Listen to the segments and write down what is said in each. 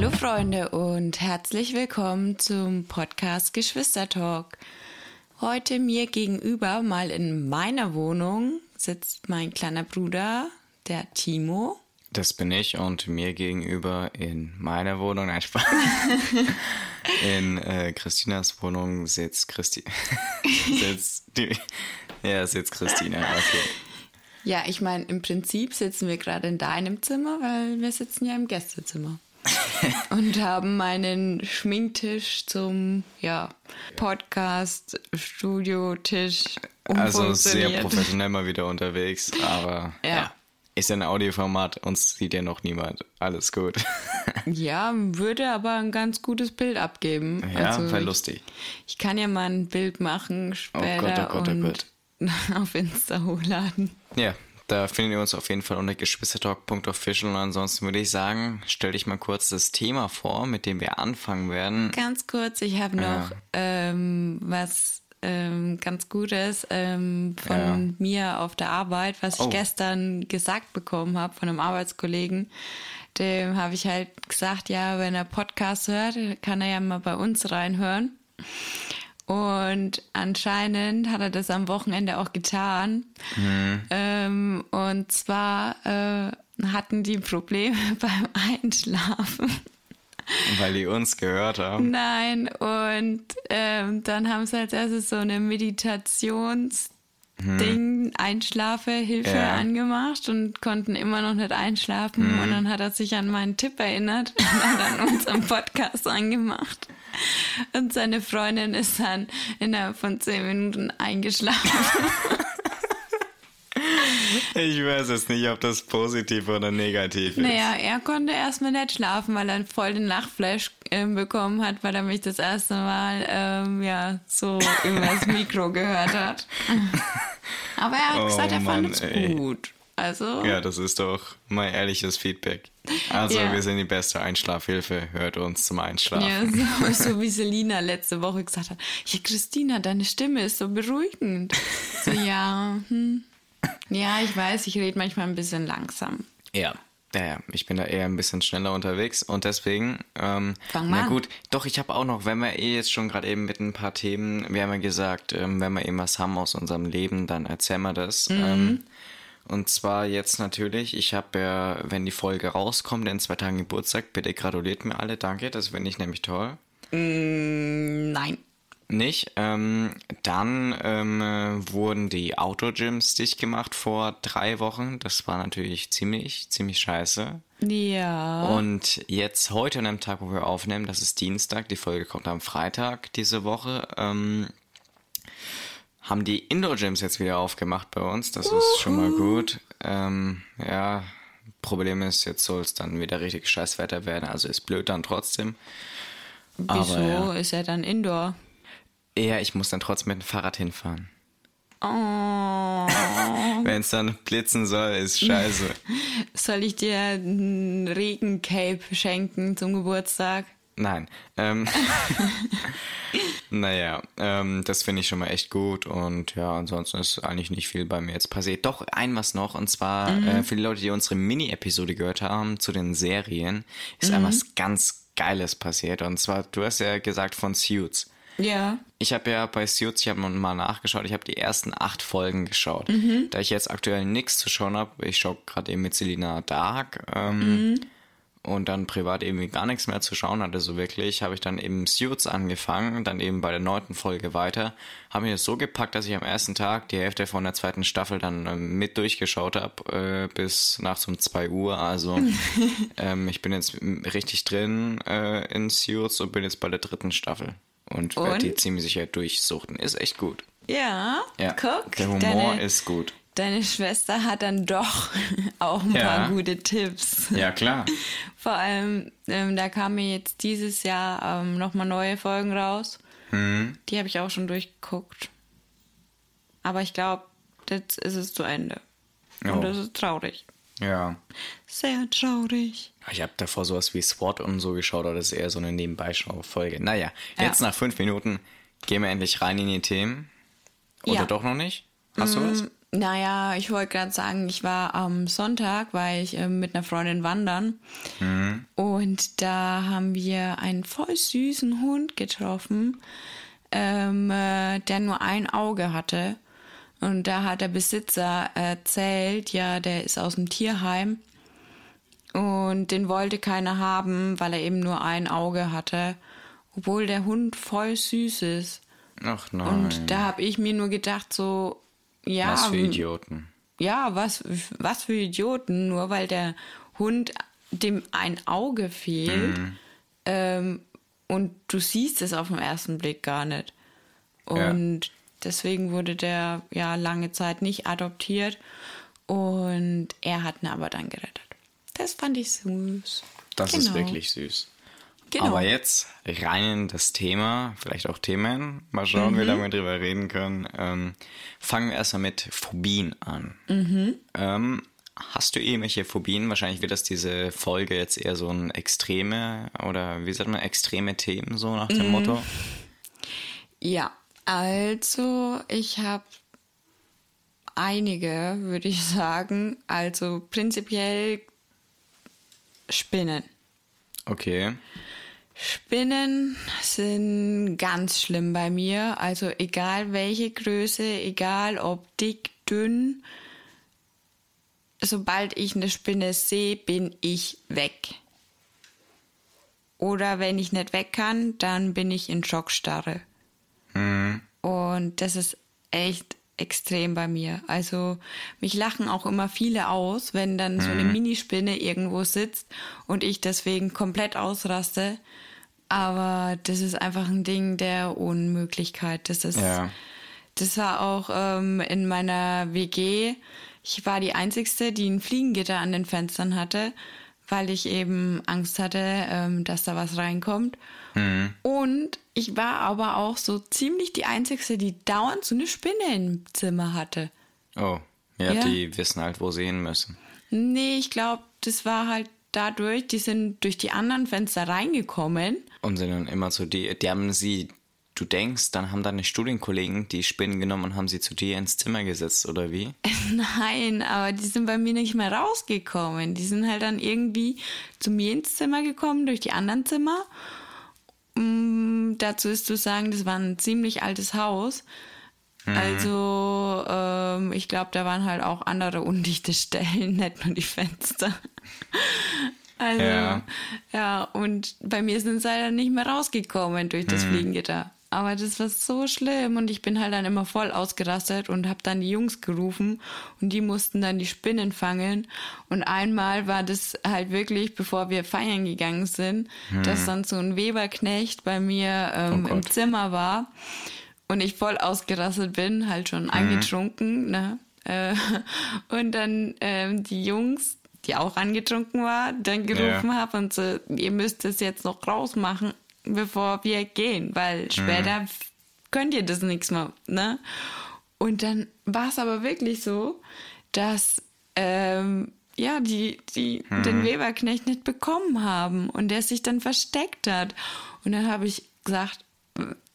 Hallo Freunde und herzlich willkommen zum Podcast Geschwistertalk. Heute mir gegenüber, mal in meiner Wohnung, sitzt mein kleiner Bruder, der Timo. Das bin ich und mir gegenüber in meiner Wohnung, nein, Spaß. in äh, Christinas Wohnung sitzt Christi. sitzt die, ja, sitzt Christina. Okay. Ja, ich meine, im Prinzip sitzen wir gerade in deinem Zimmer, weil wir sitzen ja im Gästezimmer. und haben meinen Schminktisch zum ja, Podcast, Studiotisch. Also sehr professionell mal wieder unterwegs, aber ja. ja. Ist ein Audioformat, uns sieht ja noch niemand. Alles gut. ja, würde aber ein ganz gutes Bild abgeben. Ja, also wäre lustig. Ich, ich, kann ja mal ein Bild machen später oh Gott, oh Gott, oh Gott. auf Insta hochladen. Ja, da findet ihr uns auf jeden Fall unter geschwistertalk.official und ansonsten würde ich sagen, stell dich mal kurz das Thema vor, mit dem wir anfangen werden. Ganz kurz, ich habe noch ja. ähm, was ähm, ganz Gutes ähm, von ja. mir auf der Arbeit, was ich oh. gestern gesagt bekommen habe von einem Arbeitskollegen. Dem habe ich halt gesagt, ja, wenn er Podcast hört, kann er ja mal bei uns reinhören. Und anscheinend hat er das am Wochenende auch getan. Mhm. Ähm, und zwar äh, hatten die Probleme beim Einschlafen. Weil die uns gehört haben. Nein, und ähm, dann haben sie als erstes so eine Meditationsding, hm. Einschlafehilfe ja. angemacht und konnten immer noch nicht einschlafen. Hm. Und dann hat er sich an meinen Tipp erinnert und hat dann unseren Podcast angemacht. Und seine Freundin ist dann innerhalb von zehn Minuten eingeschlafen. Ich weiß jetzt nicht, ob das positiv oder negativ ist. Naja, er konnte erstmal nicht schlafen, weil er voll den Lachflash äh, bekommen hat, weil er mich das erste Mal ähm, ja, so über das Mikro gehört hat. Aber er hat oh, gesagt, er fand es gut. Also. Ja, das ist doch mein ehrliches Feedback. Also, ja. wir sind die beste Einschlafhilfe. Hört uns zum Einschlafen. Ja, so, so wie Selina letzte Woche gesagt hat. Ja, Christina, deine Stimme ist so beruhigend. So, ja, hm. Ja, ich weiß, ich rede manchmal ein bisschen langsam. Ja. Ja, ja, ich bin da eher ein bisschen schneller unterwegs und deswegen, ähm, Fang mal na gut, doch, ich habe auch noch, wenn wir eh jetzt schon gerade eben mit ein paar Themen, wir haben ja gesagt, ähm, wenn wir eben was haben aus unserem Leben, dann erzählen wir das. Mhm. Ähm, und zwar jetzt natürlich, ich habe ja, wenn die Folge rauskommt, in zwei Tagen Geburtstag, bitte gratuliert mir alle, danke, das finde ich nämlich toll. Mm, nein nicht. Ähm, dann ähm, wurden die Outdoor-Gyms dicht gemacht vor drei Wochen. Das war natürlich ziemlich, ziemlich scheiße. Ja. Und jetzt heute an dem Tag, wo wir aufnehmen, das ist Dienstag, die Folge kommt am Freitag diese Woche, ähm, haben die Indoor-Gyms jetzt wieder aufgemacht bei uns. Das Uhu. ist schon mal gut. Ähm, ja, Problem ist, jetzt soll es dann wieder richtig scheiß Wetter werden. Also ist blöd dann trotzdem. Wieso Aber, ja. ist er dann Indoor? Ja, ich muss dann trotzdem mit dem Fahrrad hinfahren. Oh. Wenn es dann blitzen soll, ist scheiße. Soll ich dir ein Regencape schenken zum Geburtstag? Nein. Ähm, naja, ähm, das finde ich schon mal echt gut und ja, ansonsten ist eigentlich nicht viel bei mir jetzt passiert. Doch, ein was noch und zwar mhm. äh, für die Leute, die unsere Mini-Episode gehört haben zu den Serien, ist mhm. etwas ganz Geiles passiert und zwar, du hast ja gesagt von Suits. Ja. Ich habe ja bei Suits, ich habe mal nachgeschaut, ich habe die ersten acht Folgen geschaut. Mhm. Da ich jetzt aktuell nichts zu schauen habe, ich schaue gerade eben mit Selina Dark ähm, mhm. Und dann privat eben gar nichts mehr zu schauen hatte, so wirklich, habe ich dann eben Suits angefangen, dann eben bei der neunten Folge weiter, habe mir das so gepackt, dass ich am ersten Tag die Hälfte von der zweiten Staffel dann ähm, mit durchgeschaut habe, äh, bis nachts um zwei Uhr. Also ähm, ich bin jetzt richtig drin äh, in Suits und bin jetzt bei der dritten Staffel und, und? werde die ziemlich sicher durchsuchten. Ist echt gut. Ja, ja. guck. Der Humor deine, ist gut. Deine Schwester hat dann doch auch ein ja. paar gute Tipps. Ja, klar. Vor allem, ähm, da kamen jetzt dieses Jahr ähm, nochmal neue Folgen raus. Hm. Die habe ich auch schon durchgeguckt. Aber ich glaube, jetzt ist es zu Ende. Und oh. das ist traurig. Ja. Sehr traurig. Ich habe davor sowas wie SWAT und so geschaut, aber das ist eher so eine Nebenbeischau-Folge. Naja, jetzt ja. nach fünf Minuten gehen wir endlich rein in die Themen. Oder ja. doch noch nicht? Hast du was? Naja, ich wollte gerade sagen, ich war am Sonntag, war ich äh, mit einer Freundin wandern. Mhm. Und da haben wir einen voll süßen Hund getroffen, ähm, äh, der nur ein Auge hatte. Und da hat der Besitzer erzählt, ja, der ist aus dem Tierheim. Und den wollte keiner haben, weil er eben nur ein Auge hatte. Obwohl der Hund voll süß ist. Ach nein. Und da habe ich mir nur gedacht, so, ja. Was für Idioten. Ja, was, was für Idioten, nur weil der Hund dem ein Auge fehlt mhm. ähm, und du siehst es auf den ersten Blick gar nicht. Und ja. deswegen wurde der ja lange Zeit nicht adoptiert und er hat ihn aber dann gerettet. Das fand ich süß. Das genau. ist wirklich süß. Genau. Aber jetzt rein in das Thema, vielleicht auch Themen. Mal schauen, mhm. wie lange wir drüber reden können. Ähm, fangen wir erstmal mit Phobien an. Mhm. Ähm, hast du irgendwelche Phobien? Wahrscheinlich wird das diese Folge jetzt eher so ein extreme oder wie sagt man, extreme Themen, so nach dem mhm. Motto. Ja, also ich habe einige, würde ich sagen. Also prinzipiell Spinnen. Okay. Spinnen sind ganz schlimm bei mir. Also egal welche Größe, egal ob dick, dünn. Sobald ich eine Spinne sehe, bin ich weg. Oder wenn ich nicht weg kann, dann bin ich in Schockstarre. Mhm. Und das ist echt extrem bei mir. Also mich lachen auch immer viele aus, wenn dann mhm. so eine mhm. Minispinne irgendwo sitzt und ich deswegen komplett ausraste. Aber das ist einfach ein Ding der Unmöglichkeit. Das ist, ja. das war auch ähm, in meiner WG. Ich war die einzigste, die ein Fliegengitter an den Fenstern hatte, weil ich eben Angst hatte, ähm, dass da was reinkommt. Mhm. Und ich war aber auch so ziemlich die einzigste, die dauernd so eine Spinne im Zimmer hatte. Oh, ja, ja. die wissen halt, wo sie hin müssen. Nee, ich glaube, das war halt dadurch, die sind durch die anderen Fenster reingekommen. Und sind dann immer zu dir, die haben sie, du denkst, dann haben deine Studienkollegen die Spinnen genommen und haben sie zu dir ins Zimmer gesetzt, oder wie? Nein, aber die sind bei mir nicht mehr rausgekommen. Die sind halt dann irgendwie zu mir ins Zimmer gekommen, durch die anderen Zimmer. Mm, dazu ist zu sagen, das war ein ziemlich altes Haus. Mhm. Also, ähm, ich glaube, da waren halt auch andere undichte Stellen, nicht nur die Fenster. Also, ja. ja, und bei mir sind sie halt nicht mehr rausgekommen durch das mhm. Fliegengitter. Aber das war so schlimm und ich bin halt dann immer voll ausgerastet und habe dann die Jungs gerufen und die mussten dann die Spinnen fangen. Und einmal war das halt wirklich, bevor wir feiern gegangen sind, hm. dass dann so ein Weberknecht bei mir ähm, oh im Zimmer war und ich voll ausgerastet bin, halt schon hm. angetrunken. Ne? Äh, und dann ähm, die Jungs die auch angetrunken war, dann gerufen ja. habe und so, ihr müsst es jetzt noch rausmachen bevor wir gehen, weil später mhm. könnt ihr das nichts mehr, ne? Und dann war es aber wirklich so, dass ähm, ja, die, die mhm. den Weberknecht nicht bekommen haben und der sich dann versteckt hat. Und dann habe ich gesagt,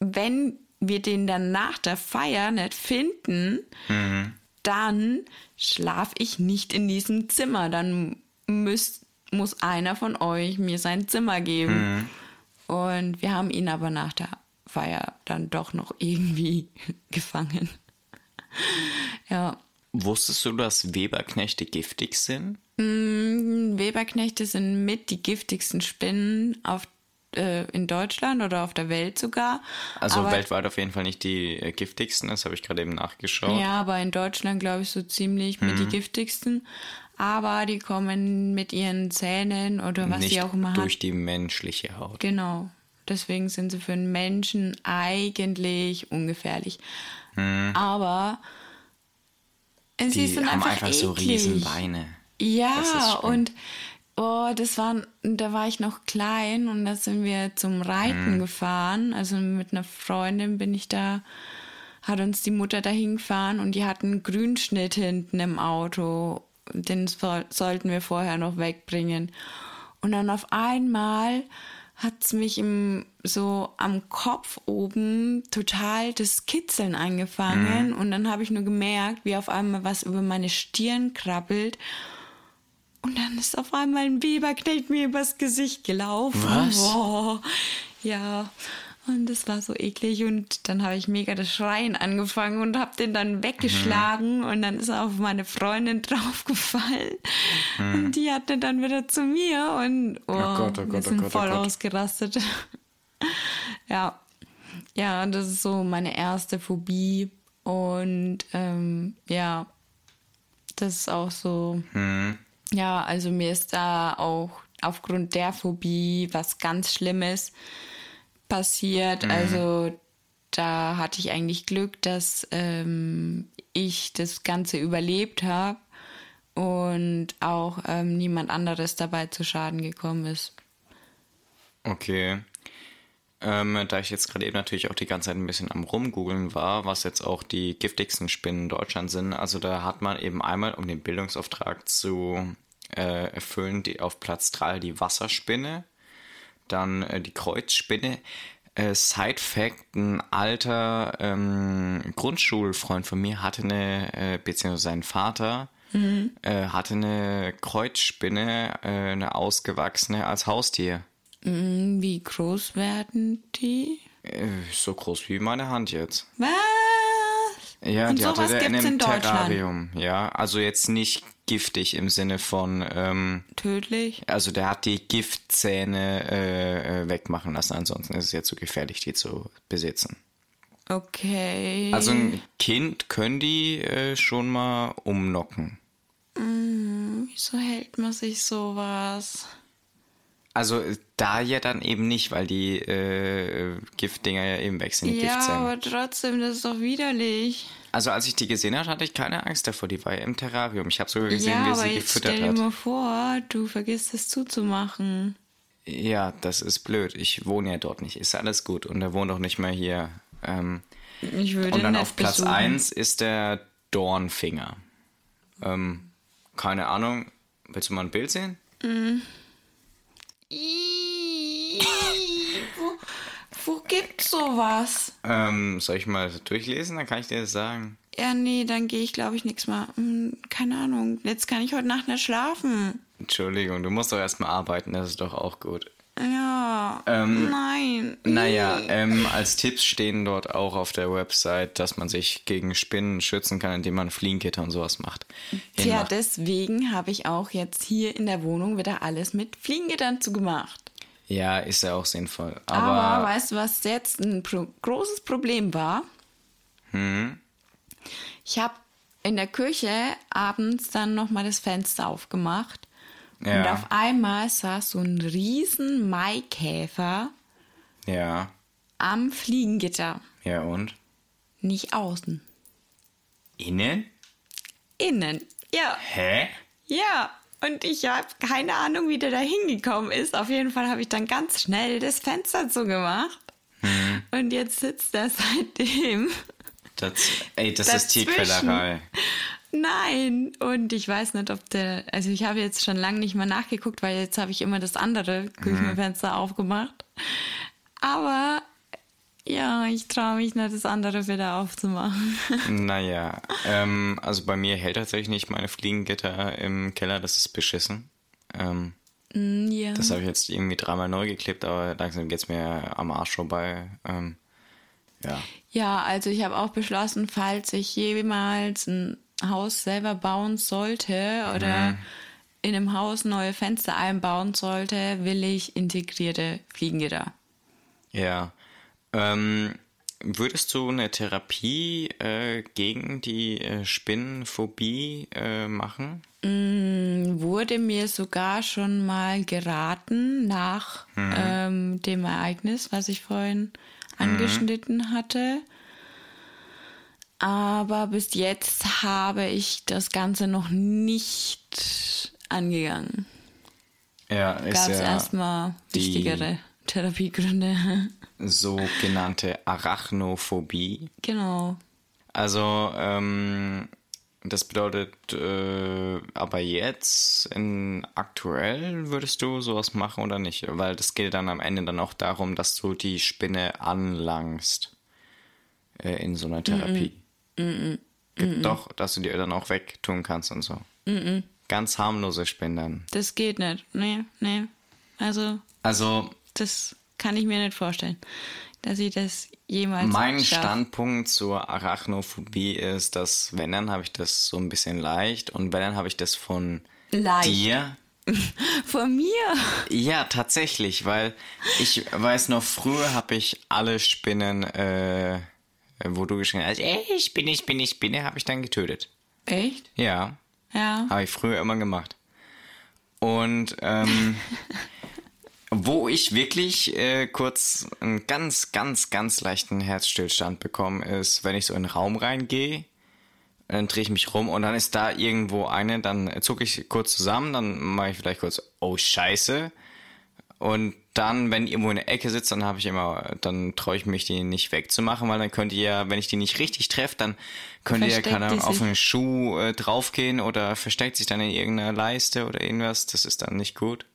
wenn wir den dann nach der Feier nicht finden, mhm. dann schlaf ich nicht in diesem Zimmer. Dann müsst, muss einer von euch mir sein Zimmer geben. Mhm. Und wir haben ihn aber nach der Feier dann doch noch irgendwie gefangen. ja. Wusstest du, dass Weberknechte giftig sind? Mm, Weberknechte sind mit die giftigsten Spinnen auf, äh, in Deutschland oder auf der Welt sogar. Also aber, weltweit auf jeden Fall nicht die äh, giftigsten, das habe ich gerade eben nachgeschaut. Ja, aber in Deutschland glaube ich so ziemlich mit die mhm. giftigsten aber die kommen mit ihren Zähnen oder was Nicht sie auch immer haben. Durch die menschliche Haut. Genau. Deswegen sind sie für einen Menschen eigentlich ungefährlich. Hm. Aber die sie sind haben einfach, einfach so riesen Beine. Ja, und oh, das waren, da war ich noch klein und da sind wir zum Reiten hm. gefahren. Also mit einer Freundin bin ich da, hat uns die Mutter dahin gefahren und die hatten einen Grünschnitt hinten im Auto den sollten wir vorher noch wegbringen. Und dann auf einmal hat es mich im, so am Kopf oben total das Kitzeln eingefangen. Mhm. Und dann habe ich nur gemerkt, wie auf einmal was über meine Stirn krabbelt. Und dann ist auf einmal ein Biberknecht mir übers Gesicht gelaufen. Was? Boah. Ja. Und das war so eklig und dann habe ich mega das Schreien angefangen und habe den dann weggeschlagen mhm. und dann ist er auf meine Freundin draufgefallen mhm. und die hatte dann wieder zu mir und oh, oh Gott, oh Gott, wir sind oh Gott, oh voll ausgerastet. ja, ja, das ist so meine erste Phobie und ähm, ja, das ist auch so. Mhm. Ja, also mir ist da auch aufgrund der Phobie was ganz Schlimmes passiert. Mhm. Also da hatte ich eigentlich Glück, dass ähm, ich das Ganze überlebt habe und auch ähm, niemand anderes dabei zu Schaden gekommen ist. Okay. Ähm, da ich jetzt gerade eben natürlich auch die ganze Zeit ein bisschen am Rumgoogeln war, was jetzt auch die giftigsten Spinnen in Deutschland sind, also da hat man eben einmal, um den Bildungsauftrag zu äh, erfüllen, die auf Platz 3 die Wasserspinne, dann äh, die Kreuzspinne. Äh, Side Fact: Ein alter ähm, Grundschulfreund von mir hatte eine, äh, beziehungsweise sein Vater, mhm. äh, hatte eine Kreuzspinne, äh, eine ausgewachsene als Haustier. Mhm, wie groß werden die? Äh, so groß wie meine Hand jetzt. Was? Ja, Und die hatte der in einem Terrarium. Ja, also jetzt nicht giftig im Sinne von ähm, tödlich. Also der hat die Giftzähne äh, äh, wegmachen lassen, ansonsten ist es ja zu gefährlich, die zu besitzen. Okay. Also ein Kind können die äh, schon mal umnocken. Mm, wieso hält man sich sowas? Also da ja dann eben nicht, weil die äh, Giftdinger ja eben weg sind, die ja, Giftzähne. aber trotzdem, das ist doch widerlich. Also als ich die gesehen habe, hatte ich keine Angst davor. Die war ja im Terrarium. Ich habe sogar gesehen, ja, wie sie gefüttert hat. Stell dir mal vor, du vergisst es zuzumachen. Ja, das ist blöd. Ich wohne ja dort nicht. Ist alles gut. Und er wohnt auch nicht mehr hier. Ähm, ich würde Und dann auf Platz besuchen. 1 ist der Dornfinger. Ähm, keine Ahnung. Willst du mal ein Bild sehen? Mhm. wo, gibt's sowas? Ähm, soll ich mal durchlesen? Dann kann ich dir das sagen. Ja, nee, dann gehe ich, glaube ich, nichts mehr. Hm, keine Ahnung. Jetzt kann ich heute Nacht nicht schlafen. Entschuldigung, du musst doch erstmal arbeiten, das ist doch auch gut. Ja. Ähm, nein. Naja, ähm, als Tipps stehen dort auch auf der Website, dass man sich gegen Spinnen schützen kann, indem man Fliegengitter und sowas macht. Tja, deswegen habe ich auch jetzt hier in der Wohnung wieder alles mit Fliegengittern zugemacht. Ja, ist ja auch sinnvoll. Aber, Aber weißt du, was jetzt ein pro großes Problem war? Hm? Ich habe in der Küche abends dann nochmal das Fenster aufgemacht. Ja. Und auf einmal saß so ein riesen Maikäfer ja. am Fliegengitter. Ja, und? Nicht außen. Innen? Innen, ja. Hä? Ja. Und ich habe keine Ahnung, wie der da hingekommen ist. Auf jeden Fall habe ich dann ganz schnell das Fenster zugemacht. Hm. Und jetzt sitzt er seitdem. Das, ey, das dazwischen. ist Tierquälerei. Nein, und ich weiß nicht, ob der, also ich habe jetzt schon lange nicht mehr nachgeguckt, weil jetzt habe ich immer das andere Küchenfenster mhm. aufgemacht. Aber ja, ich traue mich nicht, das andere wieder aufzumachen. Naja, ähm, also bei mir hält tatsächlich nicht meine Fliegengitter im Keller, das ist beschissen. Ähm, mm, ja. Das habe ich jetzt irgendwie dreimal neu geklebt, aber langsam geht es mir am Arsch vorbei. Ähm, ja. Ja, also ich habe auch beschlossen, falls ich jemals ein Haus selber bauen sollte oder mhm. in einem Haus neue Fenster einbauen sollte, will ich integrierte Fliegengitter. Ja, ähm, würdest du eine Therapie äh, gegen die äh, Spinnenphobie äh, machen? Mm, wurde mir sogar schon mal geraten nach mhm. ähm, dem Ereignis, was ich vorhin mhm. angeschnitten hatte. Aber bis jetzt habe ich das Ganze noch nicht angegangen. Ja, ist Gab es ja erstmal wichtigere Therapiegründe. sogenannte Arachnophobie. Genau. Also, ähm, Das bedeutet, äh, aber jetzt, in aktuell, würdest du sowas machen oder nicht? Weil das geht dann am Ende dann auch darum, dass du die Spinne anlangst äh, in so einer Therapie. Mm -mm. Mm Doch, dass du die dann auch wegtun kannst und so. Ganz harmlose Spinnen. Das geht nicht. Nee, nee. Also. Also. Das kann ich mir nicht vorstellen, dass ich das jemals. Mein schaff. Standpunkt zur Arachnophobie ist, dass wenn dann habe ich das so ein bisschen leicht und wenn dann habe ich das von leicht. dir. Von mir? Ja, tatsächlich, weil ich weiß noch, früher habe ich alle Spinnen, äh, wo du geschrien hast, ey, Spinne, Spinne, Spinne, habe ich dann getötet. Echt? Ja. Ja. Habe ich früher immer gemacht. Und ähm, wo ich wirklich äh, kurz einen ganz, ganz, ganz leichten Herzstillstand bekomme, ist, wenn ich so in den Raum reingehe, dann drehe ich mich rum und dann ist da irgendwo eine, dann zucke ich kurz zusammen, dann mache ich vielleicht kurz, oh Scheiße. Und dann, wenn irgendwo in der Ecke sitzt, dann habe ich immer, dann traue ich mich, die nicht wegzumachen, weil dann könnt ihr ja, wenn ich die nicht richtig treffe, dann könnt ihr ja keine auf einen Schuh äh, draufgehen oder versteckt sich dann in irgendeiner Leiste oder irgendwas. Das ist dann nicht gut.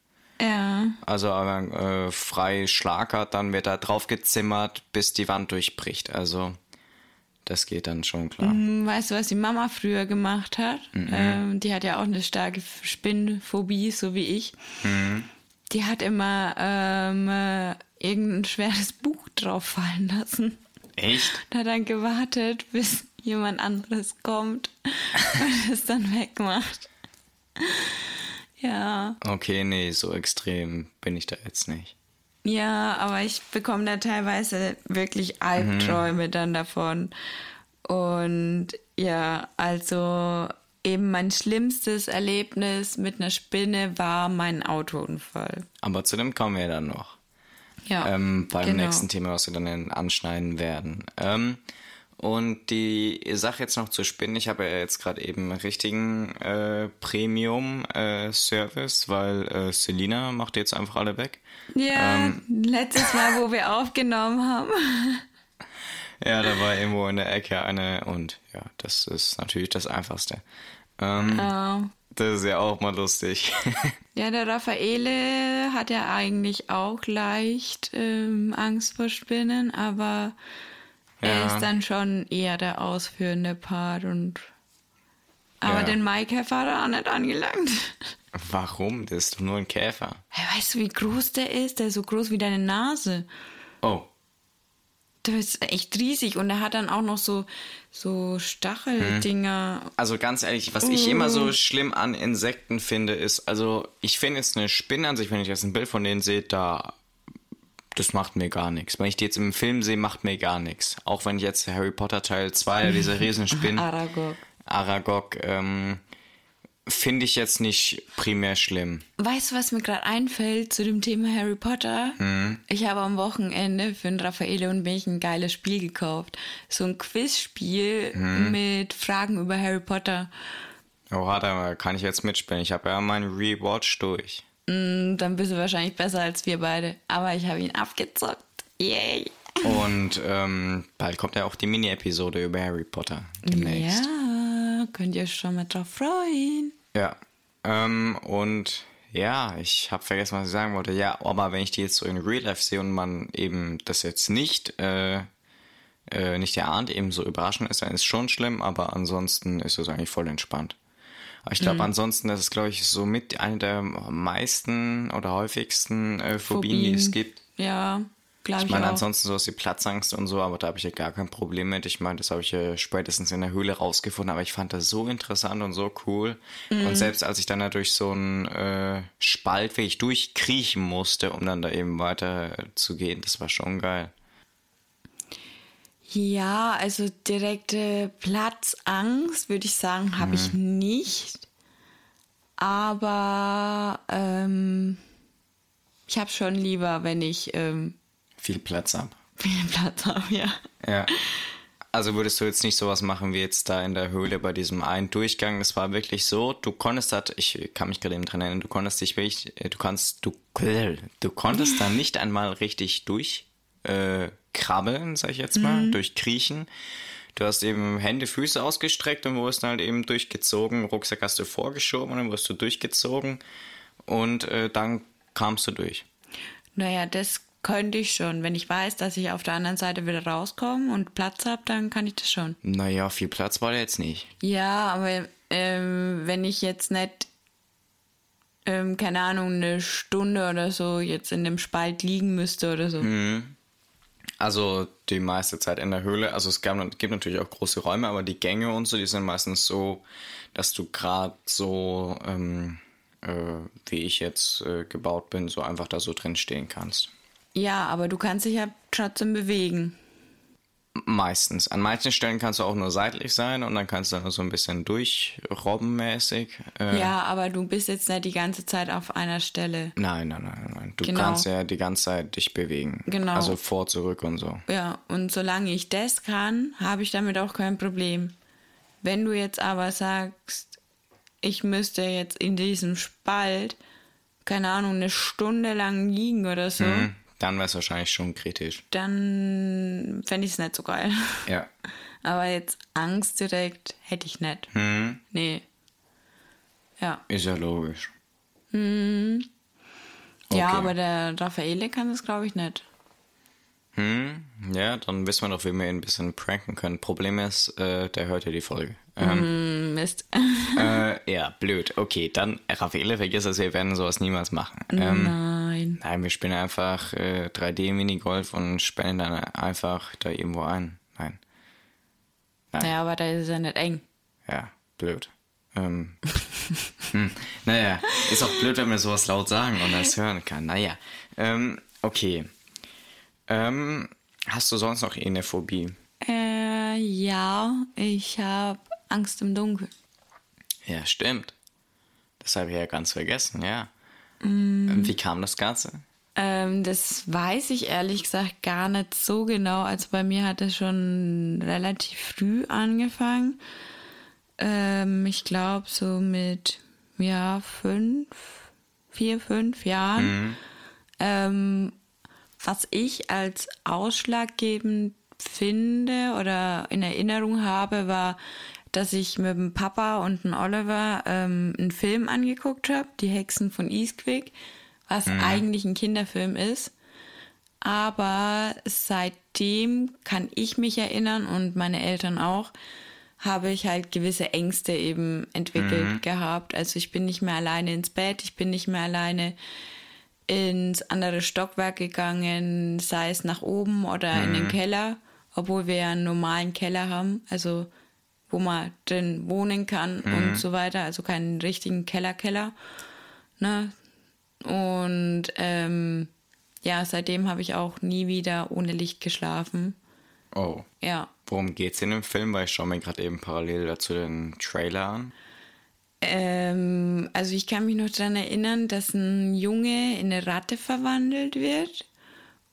Ja. Also aber äh, frei schlagert, dann wird da drauf gezimmert, bis die Wand durchbricht. Also das geht dann schon klar. Mhm, weißt du, was die Mama früher gemacht hat? Mhm. Ähm, die hat ja auch eine starke Spinnphobie, so wie ich. Mhm. Die hat immer ähm, äh, irgendein schweres Buch drauf fallen lassen. Echt? Und hat dann gewartet, bis jemand anderes kommt und es dann wegmacht. Ja. Okay, nee, so extrem bin ich da jetzt nicht. Ja, aber ich bekomme da teilweise wirklich Albträume mhm. dann davon. Und ja, also eben mein schlimmstes Erlebnis mit einer Spinne war mein Autounfall. Aber zu dem kommen wir dann noch. Ja. Ähm, beim genau. nächsten Thema, was wir dann anschneiden werden. Ähm, und die Sache jetzt noch zu spinnen, ich habe ja jetzt gerade eben einen richtigen äh, Premium-Service, äh, weil äh, Selina macht jetzt einfach alle weg. Ja, ähm, letztes Mal, wo wir aufgenommen haben. ja, da war irgendwo in der Ecke eine und ja, das ist natürlich das Einfachste. Ähm, oh. Das ist ja auch mal lustig. ja, der Raffaele hat ja eigentlich auch leicht ähm, Angst vor Spinnen, aber. Er ist dann schon eher der ausführende Part und. Aber den Maikäfer hat er auch nicht angelangt. Warum? Das ist doch nur ein Käfer. Hey, weißt du, wie groß der ist? Der ist so groß wie deine Nase. Oh. Der ist echt riesig und er hat dann auch noch so, so Stacheldinger. Hm. Also ganz ehrlich, was uh. ich immer so schlimm an Insekten finde, ist, also ich finde jetzt eine Spinne an sich, wenn ich jetzt ein Bild von denen sehe, da das macht mir gar nichts. Wenn ich die jetzt im Film sehe, macht mir gar nichts. Auch wenn ich jetzt Harry Potter Teil 2, diese Riesenspinnen, Aragog, Aragog ähm, finde ich jetzt nicht primär schlimm. Weißt du, was mir gerade einfällt zu dem Thema Harry Potter? Hm. Ich habe am Wochenende für den Raffaele und mich ein geiles Spiel gekauft. So ein Quizspiel hm. mit Fragen über Harry Potter. Oha, da kann ich jetzt mitspielen. Ich habe ja meinen Rewatch durch. Mm, dann bist du wahrscheinlich besser als wir beide. Aber ich habe ihn abgezockt. Yay! Und ähm, bald kommt ja auch die Mini-Episode über Harry Potter demnächst. Ja, könnt ihr schon mal drauf freuen. Ja. Ähm, und ja, ich habe vergessen, was ich sagen wollte. Ja, aber wenn ich die jetzt so in Real Life sehe und man eben das jetzt nicht, äh, äh, nicht erahnt, eben so überraschend ist, dann ist es schon schlimm, aber ansonsten ist es eigentlich voll entspannt. Aber ich glaube, mhm. ansonsten, das ist, glaube ich, so mit einer der meisten oder häufigsten äh, Phobien, Phobien. die es gibt. Ja, glaube ich. Ich meine, ansonsten sowas wie Platzangst und so, aber da habe ich ja gar kein Problem mit. Ich meine, das habe ich ja spätestens in der Höhle rausgefunden, aber ich fand das so interessant und so cool. Mhm. Und selbst als ich dann da durch so einen äh, Spaltweg durchkriechen musste, um dann da eben weiter zu gehen, das war schon geil. Ja, also direkte Platzangst, würde ich sagen, habe mhm. ich nicht. Aber ähm, ich habe schon lieber, wenn ich ähm, viel Platz habe. Viel Platz habe, ja. Ja. Also würdest du jetzt nicht sowas machen wie jetzt da in der Höhle bei diesem einen Durchgang? Es war wirklich so, du konntest da, ich kann mich gerade eben dran erinnern, du konntest dich wirklich, äh, du kannst, du, du konntest da nicht einmal richtig durch äh, krabbeln, sag ich jetzt mal, mhm. durch Kriechen. Du hast eben Hände, Füße ausgestreckt und wurdest halt eben durchgezogen. Rucksack hast du vorgeschoben und dann wurdest du durchgezogen und äh, dann kamst du durch. Naja, das könnte ich schon. Wenn ich weiß, dass ich auf der anderen Seite wieder rauskomme und Platz habe, dann kann ich das schon. Naja, viel Platz war da jetzt nicht. Ja, aber ähm, wenn ich jetzt nicht, ähm, keine Ahnung, eine Stunde oder so jetzt in dem Spalt liegen müsste oder so. Mhm. Also die meiste Zeit in der Höhle. Also es gab, gibt natürlich auch große Räume, aber die Gänge und so, die sind meistens so, dass du gerade so, ähm, äh, wie ich jetzt äh, gebaut bin, so einfach da so drin stehen kannst. Ja, aber du kannst dich ja trotzdem bewegen. Meistens. An manchen Stellen kannst du auch nur seitlich sein und dann kannst du so ein bisschen durchrobbenmäßig. Äh ja, aber du bist jetzt nicht die ganze Zeit auf einer Stelle. Nein, nein, nein, nein. Du genau. kannst ja die ganze Zeit dich bewegen. Genau. Also vor, zurück und so. Ja, und solange ich das kann, habe ich damit auch kein Problem. Wenn du jetzt aber sagst, ich müsste jetzt in diesem Spalt, keine Ahnung, eine Stunde lang liegen oder so, mhm. Dann wäre es wahrscheinlich schon kritisch. Dann fände ich es nicht so geil. Ja. Aber jetzt Angst direkt hätte ich nicht. Hm. Nee. Ja. Ist ja logisch. Hm. Okay. Ja, aber der Raffaele kann das, glaube ich, nicht. Hm, ja, dann wissen wir doch, wie wir ihn ein bisschen pranken können. Problem ist, äh, der hört ja die Folge. Ähm, mm, Mist. äh, ja, blöd. Okay, dann, Raffaele, vergiss es, wir werden sowas niemals machen. Ähm, nein. Nein, wir spielen einfach äh, 3D-Minigolf und sperren dann einfach da irgendwo ein. Nein. nein. Ja, aber da ist es ja nicht eng. Ja, blöd. Ähm, hm, naja, ist auch blöd, wenn wir sowas laut sagen und das hören kann. Naja, ähm, okay. Ähm, hast du sonst noch eine Phobie? Äh, ja, ich habe Angst im Dunkeln. Ja, stimmt. Das habe ich ja ganz vergessen, ja. Mm. Wie kam das Ganze? Ähm, das weiß ich ehrlich gesagt gar nicht so genau. Also bei mir hat es schon relativ früh angefangen. Ähm, ich glaube so mit ja fünf, vier, fünf Jahren. Mhm. Ähm, was ich als ausschlaggebend finde oder in Erinnerung habe, war, dass ich mit dem Papa und dem Oliver ähm, einen Film angeguckt habe, Die Hexen von Eastwick, was mhm. eigentlich ein Kinderfilm ist. Aber seitdem kann ich mich erinnern und meine Eltern auch, habe ich halt gewisse Ängste eben entwickelt mhm. gehabt. Also ich bin nicht mehr alleine ins Bett, ich bin nicht mehr alleine ins andere Stockwerk gegangen, sei es nach oben oder mhm. in den mhm. Keller, obwohl wir ja einen normalen Keller haben, also wo man drin wohnen kann mhm. und so weiter, also keinen richtigen Keller-Keller. Ne? Und ähm, ja, seitdem habe ich auch nie wieder ohne Licht geschlafen. Oh. Ja. Worum geht's in dem Film? Weil ich schaue mir gerade eben parallel dazu den Trailer an. Ähm, also ich kann mich noch daran erinnern, dass ein Junge in eine Ratte verwandelt wird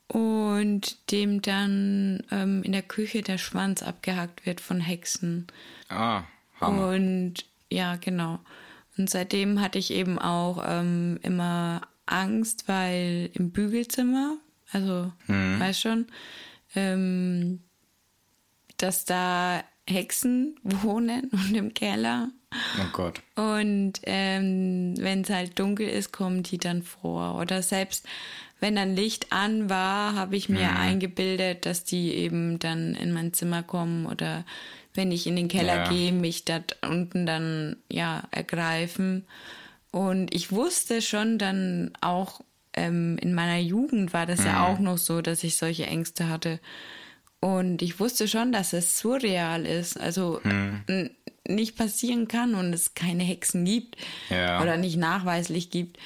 und dem dann ähm, in der Küche der Schwanz abgehackt wird von Hexen. Ah, Hammer. Und ja, genau. Und seitdem hatte ich eben auch ähm, immer Angst, weil im Bügelzimmer, also mhm. weiß schon, ähm, dass da Hexen wohnen und im Keller Oh Gott. Und ähm, wenn es halt dunkel ist, kommen die dann vor. Oder selbst wenn dann Licht an war, habe ich mir mhm. eingebildet, dass die eben dann in mein Zimmer kommen oder wenn ich in den Keller ja. gehe, mich da unten dann ja ergreifen. Und ich wusste schon dann auch ähm, in meiner Jugend war das mhm. ja auch noch so, dass ich solche Ängste hatte. Und ich wusste schon, dass es surreal ist. Also mhm nicht passieren kann und es keine Hexen gibt ja. oder nicht nachweislich gibt.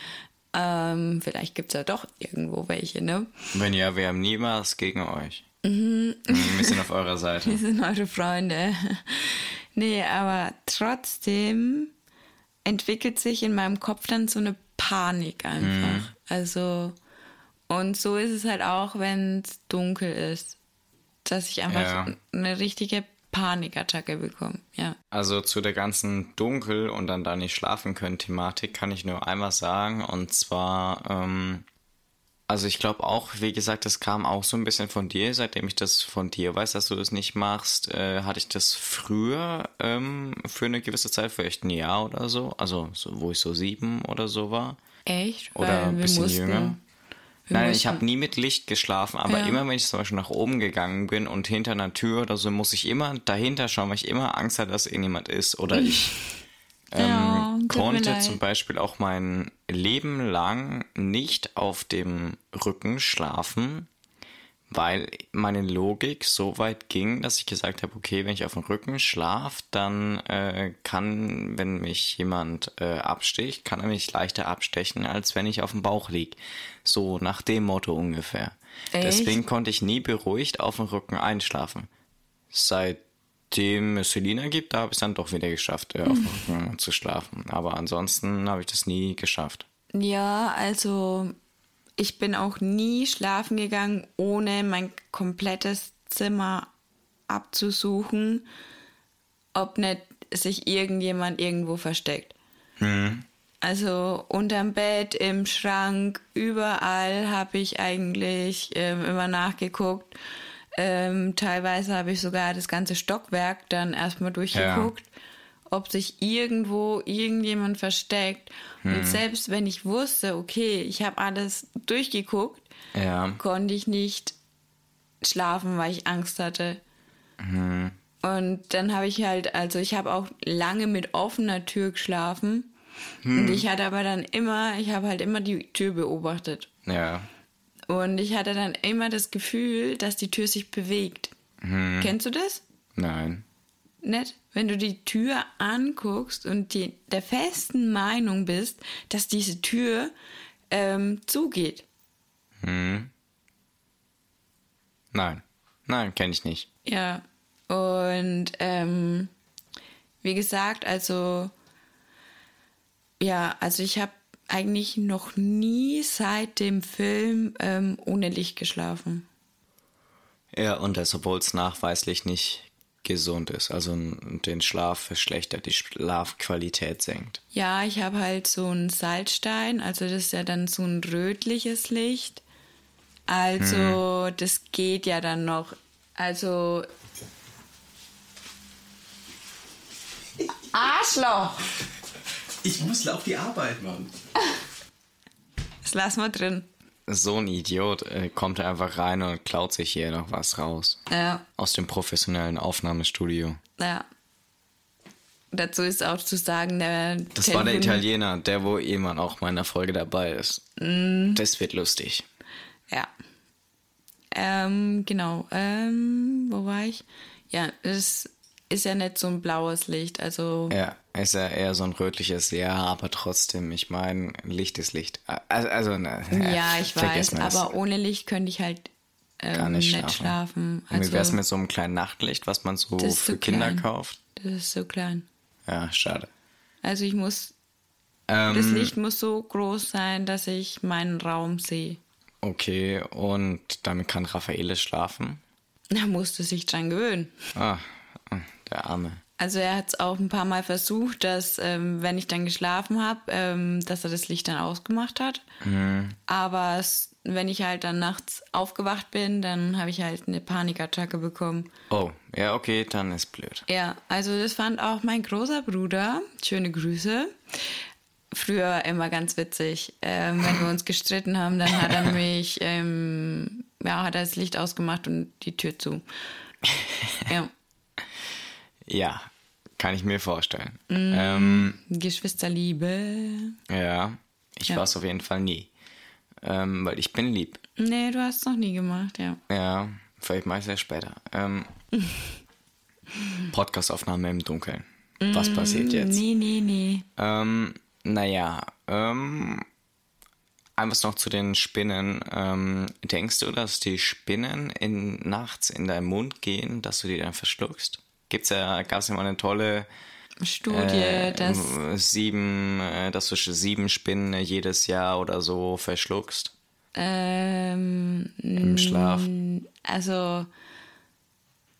Ähm, vielleicht gibt es ja doch irgendwo welche, ne? Wenn ja, wir haben nie was gegen euch. Mhm. Wir sind auf eurer Seite. Wir sind eure Freunde. nee, aber trotzdem entwickelt sich in meinem Kopf dann so eine Panik einfach. Mhm. Also, und so ist es halt auch, wenn es dunkel ist. Dass ich einfach ja. eine richtige Panikattacke bekommen, ja. Also zu der ganzen Dunkel und dann da nicht schlafen können Thematik kann ich nur einmal sagen und zwar, ähm, Also ich glaube auch, wie gesagt, das kam auch so ein bisschen von dir. Seitdem ich das von dir weiß, dass du das nicht machst, äh, hatte ich das früher ähm, für eine gewisse Zeit, vielleicht ein Jahr oder so. Also so, wo ich so sieben oder so war. Echt? Oder Weil ein wir bisschen mussten- jünger. Nein, ich habe nie mit Licht geschlafen, aber Ja. immer wenn ich zum Beispiel nach oben gegangen bin und hinter einer Tür oder so, muss ich immer dahinter schauen, weil ich immer Angst hatte, dass irgendjemand ist. Oder ich Ja, ähm, mir konnte zum Beispiel auch mein Leben lang nicht auf dem Rücken schlafen, weil meine Logik so weit ging, dass ich gesagt habe, okay, wenn ich auf dem Rücken schlafe, dann äh, kann, wenn mich jemand äh, absticht, kann er mich leichter abstechen, als wenn ich auf dem Bauch lieg. So nach dem Motto ungefähr. Echt? Deswegen konnte ich nie beruhigt auf dem Rücken einschlafen. Seitdem es Selina gibt, da habe ich es dann doch wieder geschafft, äh, auf dem Rücken zu schlafen. Aber ansonsten habe ich das nie geschafft. Ja, also ich bin auch nie schlafen gegangen, ohne mein komplettes Zimmer abzusuchen, ob nicht sich irgendjemand irgendwo versteckt. Also unterm Bett, im Schrank, überall habe ich eigentlich ähm, immer nachgeguckt. Ähm, teilweise habe ich sogar das ganze Stockwerk dann erstmal durchgeguckt, ob sich irgendwo irgendjemand versteckt. Und selbst wenn ich wusste, okay, ich habe alles durchgeguckt, Ja. konnte ich nicht schlafen, weil ich Angst hatte. Und dann habe ich halt, also ich habe auch lange mit offener Tür geschlafen. Und ich hatte aber dann immer, ich habe halt immer die Tür beobachtet. Ja. Und ich hatte dann immer das Gefühl, dass die Tür sich bewegt. Kennst du das? Nein. Nicht? Wenn du die Tür anguckst und die, der festen Meinung bist, dass diese Tür ähm, zugeht. Nein. Nein, kenne ich nicht. Ja, und ähm, wie gesagt, also ja, also ich habe eigentlich noch nie seit dem Film ähm, ohne Licht geschlafen. Ja, und das, obwohl es nachweislich nicht gesund ist, also n- den Schlaf verschlechtert, die Schlafqualität senkt. Ja, ich habe halt so einen Salzstein, also das ist ja dann so ein rötliches Licht. Also das geht ja dann noch. Also Arschloch! Ich muss auf die Arbeit, Mann. Das lassen wir drin. So ein Idiot äh, kommt einfach rein und klaut sich hier noch was raus. Ja, Aus dem professionellen Aufnahmestudio. ja. Dazu ist auch zu sagen, der Das war der Telefon- Italiener, der wo jemand auch mal in der Folge dabei ist. Das wird lustig. Ja. Ähm, genau. Ähm, wo war ich? Ja, es ist ja nicht so ein blaues Licht. Also, Ja, ist ja eher so ein rötliches, ja, aber trotzdem, ich meine, Licht ist Licht. Also, also na, ja, ich weiß, mal das. aber ohne Licht könnte ich halt ähm, Gar nicht nicht schlafen. Und wie Also, wär's mit so einem kleinen Nachtlicht, was man so für so Kinder klein. kauft? das ist so klein. Ja, schade. Also ich muss, Ähm, das Licht muss so groß sein, dass ich meinen Raum sehe. Okay, und damit kann Raffaele schlafen? Da musste sich dran gewöhnen. Ah, der Arme. Also er hat es auch ein paar Mal versucht, dass ähm, wenn ich dann geschlafen habe, ähm, dass er das Licht dann ausgemacht hat. Aber es, wenn ich halt dann nachts aufgewacht bin, dann habe ich halt eine Panikattacke bekommen. Oh, ja, okay, dann ist blöd. Ja, also das fand auch mein großer Bruder. Schöne Grüße. Früher immer ganz witzig. Ähm, wenn wir uns gestritten haben, dann hat er mich, ähm, ja, hat er das Licht ausgemacht und die Tür zu. Ja, Ja, kann ich mir vorstellen. Mhm. Ähm, Geschwisterliebe. ja, ich Ja. war's auf jeden Fall nie. Ähm, weil ich bin lieb. Nee, du hast es noch nie gemacht, ja. Ja, vielleicht mache ich es ja später. Ähm, Podcastaufnahme im Dunkeln. Was passiert jetzt? Nee, nee, nee. Ähm, naja, ähm, einfach noch zu den Spinnen. Ähm, denkst du, dass die Spinnen in, nachts in deinen Mund gehen, dass du die dann verschluckst? Gibt's ja, gab's ja mal eine tolle Studie, äh, dass. sieben, äh, dass du sieben Spinnen jedes Jahr oder so verschluckst Ähm, im Schlaf. also.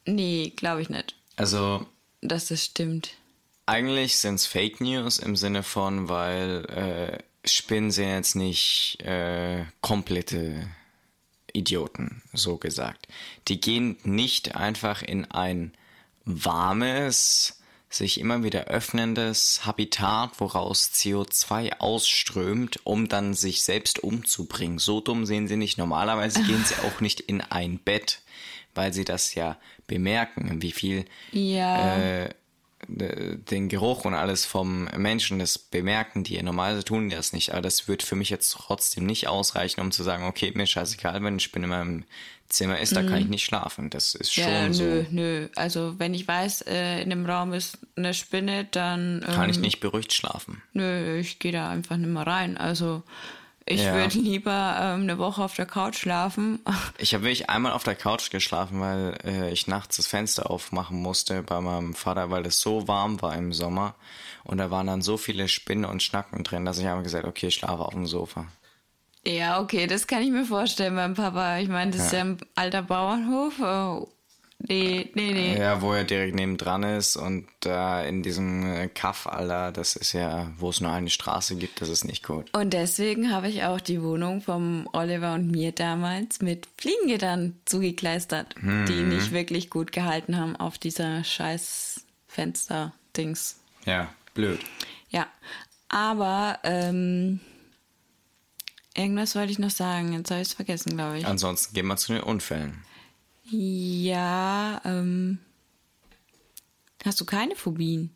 Nee, glaube ich nicht, Also dass das stimmt. Eigentlich sind es Fake News im Sinne von, weil Spinnen sind jetzt nicht äh, komplette Idioten, so gesagt. Die gehen nicht einfach in ein warmes, sich immer wieder öffnendes Habitat, woraus CO2 ausströmt, um dann sich selbst umzubringen. So dumm sehen sie nicht. Normalerweise gehen sie auch nicht in ein Bett, weil sie das ja bemerken, wie viel ja. äh, den Geruch und alles vom Menschen, das bemerken die. Normalerweise tun die das nicht, aber das wird für mich jetzt trotzdem nicht ausreichen, um zu sagen, okay, mir scheißegal, wenn ich bin in meinem Zimmer ist, da kann ich nicht schlafen. Das ist schon ja, nö, so. Nö, also wenn ich weiß, äh, in dem Raum ist eine Spinne, dann... Ähm, kann ich nicht beruhigt schlafen. Nö, ich gehe da einfach nicht mehr rein. Also ich ja. würde lieber ähm, eine Woche auf der Couch schlafen. Ich habe wirklich einmal auf der Couch geschlafen, weil äh, ich nachts das Fenster aufmachen musste bei meinem Vater, weil es so warm war im Sommer. Und da waren dann so viele Spinnen und Schnacken drin, dass ich einfach gesagt okay, ich schlafe auf dem Sofa. Ja, okay, das kann ich mir vorstellen beim Papa. Ich meine, das ja. ist ja ein alter Bauernhof. Oh, nee, nee, nee. Ja, wo er direkt nebendran ist und da äh, in diesem äh, Kaff, Alter, das ist ja, wo es nur eine Straße gibt, das ist nicht gut. Und deswegen habe ich auch die Wohnung vom Oliver und mir damals mit Fliegengittern zugekleistert, hm. die nicht wirklich gut gehalten haben auf dieser scheiß Fenster-Dings. Ja, blöd. Ja, aber ähm, Irgendwas wollte ich noch sagen, jetzt habe ich es vergessen, glaube ich. Ansonsten gehen wir zu den Unfällen. Ja, ähm. Hast du keine Phobien?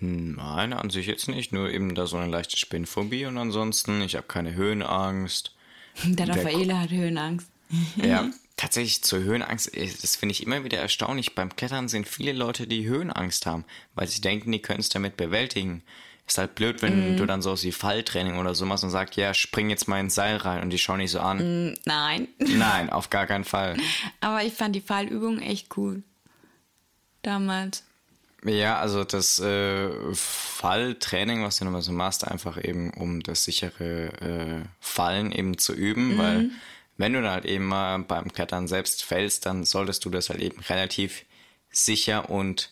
Nein, an sich jetzt nicht. Nur eben da so eine leichte Spinnphobie und ansonsten, ich habe keine Höhenangst. Der Raffaele hat Höhenangst. Ja, tatsächlich zur Höhenangst, äh, das finde ich immer wieder erstaunlich. Beim Klettern sind viele Leute, die Höhenangst haben, weil sie denken, die können es damit bewältigen. Ist halt blöd, wenn mm. du dann so wie Falltraining oder so machst und sagst, ja, spring jetzt mal ins Seil rein und die schauen nicht so an. Mm, nein. Nein, auf gar keinen Fall. Aber ich fand die Fallübung echt cool. Damals. Ja, also das äh, Falltraining, was du nochmal so machst, einfach eben um das sichere äh, Fallen eben zu üben, mm. weil wenn du dann halt eben mal beim Klettern selbst fällst, dann solltest du das halt eben relativ sicher und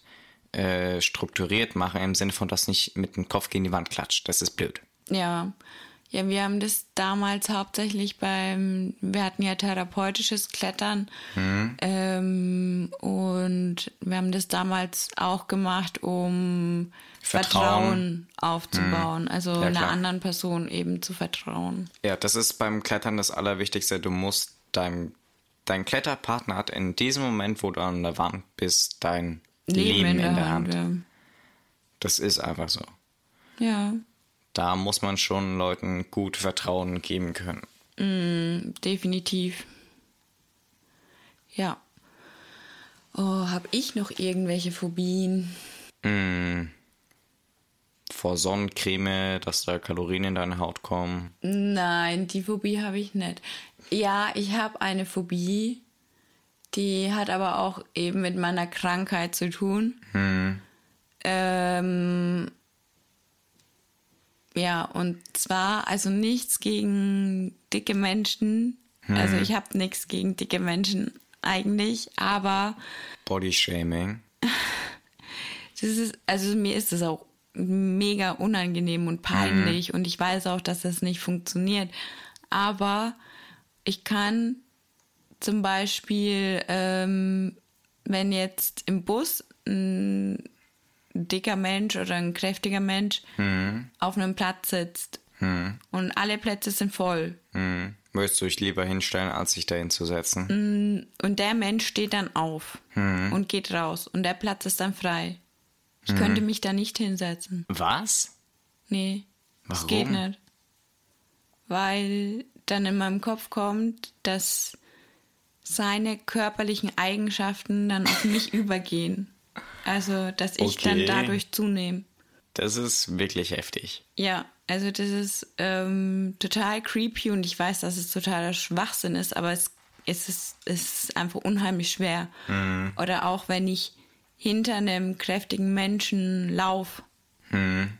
äh, strukturiert machen, im Sinne von, dass nicht mit dem Kopf gegen die Wand klatscht. Das ist blöd. Ja. Ja, wir haben das damals hauptsächlich beim, wir hatten ja therapeutisches Klettern mhm. ähm, und wir haben das damals auch gemacht, um Vertrauen, Vertrauen aufzubauen, mhm. also ja, einer anderen Person eben zu vertrauen. Ja, das ist beim Klettern das Allerwichtigste. Du musst dein, dein Kletterpartner hat in diesem Moment, wo du an der Wand bist, dein Leben, Leben in, der, in der Hand. Hand. Das ist einfach so. Ja. Da muss man schon Leuten gut Vertrauen geben können. Mm, definitiv. Ja. Oh, habe ich noch irgendwelche Phobien? Mm. Vor Sonnencreme, dass da Kalorien in deine Haut kommen? Nein, die Phobie habe ich nicht. Ja, ich habe eine Phobie, die hat aber auch eben mit meiner Krankheit zu tun. Hm. Ähm, ja, und zwar, also nichts gegen dicke Menschen. Hm. Also ich habe nichts gegen dicke Menschen eigentlich, aber. Bodyshaming. Das ist, also mir ist das auch mega unangenehm und peinlich hm. und ich weiß auch, dass das nicht funktioniert. Aber ich kann zum Beispiel, ähm, wenn jetzt im Bus ein dicker Mensch oder ein kräftiger Mensch mhm. auf einem Platz sitzt mhm. und alle Plätze sind voll. Mhm. Würdest du dich lieber hinstellen, als sich dahin zu setzen? Mm, und der Mensch steht dann auf mhm. und geht raus und der Platz ist dann frei. Ich mhm. könnte mich da nicht hinsetzen. Was? Nee. Warum? Das geht nicht. Weil dann in meinem Kopf kommt, dass seine körperlichen Eigenschaften dann auf mich übergehen. Also, dass ich okay. dann dadurch zunehme. Das ist wirklich heftig. Ja, also das ist ähm, total creepy und ich weiß, dass es totaler Schwachsinn ist, aber es, es, ist, es ist einfach unheimlich schwer. Mhm. Oder auch wenn ich hinter einem kräftigen Menschen laufe, mhm.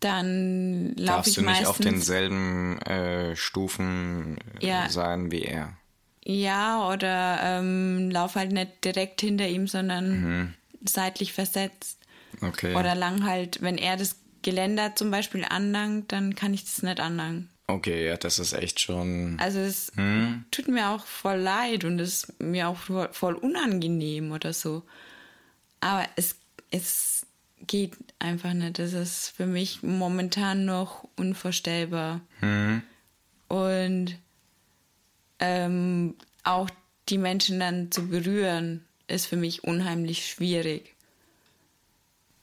dann laufe ich meistens... Darfst du nicht auf denselben äh, Stufen äh, ja. sein wie er? Ja, oder ähm, lauf halt nicht direkt hinter ihm, sondern mhm. seitlich versetzt. Okay. Oder lang halt, wenn er das Geländer zum Beispiel anlangt, dann kann ich das nicht anlangen. Okay, ja, das ist echt schon. Also es hm? tut mir auch voll leid und es ist mir auch voll unangenehm oder so. Aber es, es geht einfach nicht. Das ist für mich momentan noch unvorstellbar. Hm. Und ähm, auch die Menschen dann zu berühren, ist für mich unheimlich schwierig.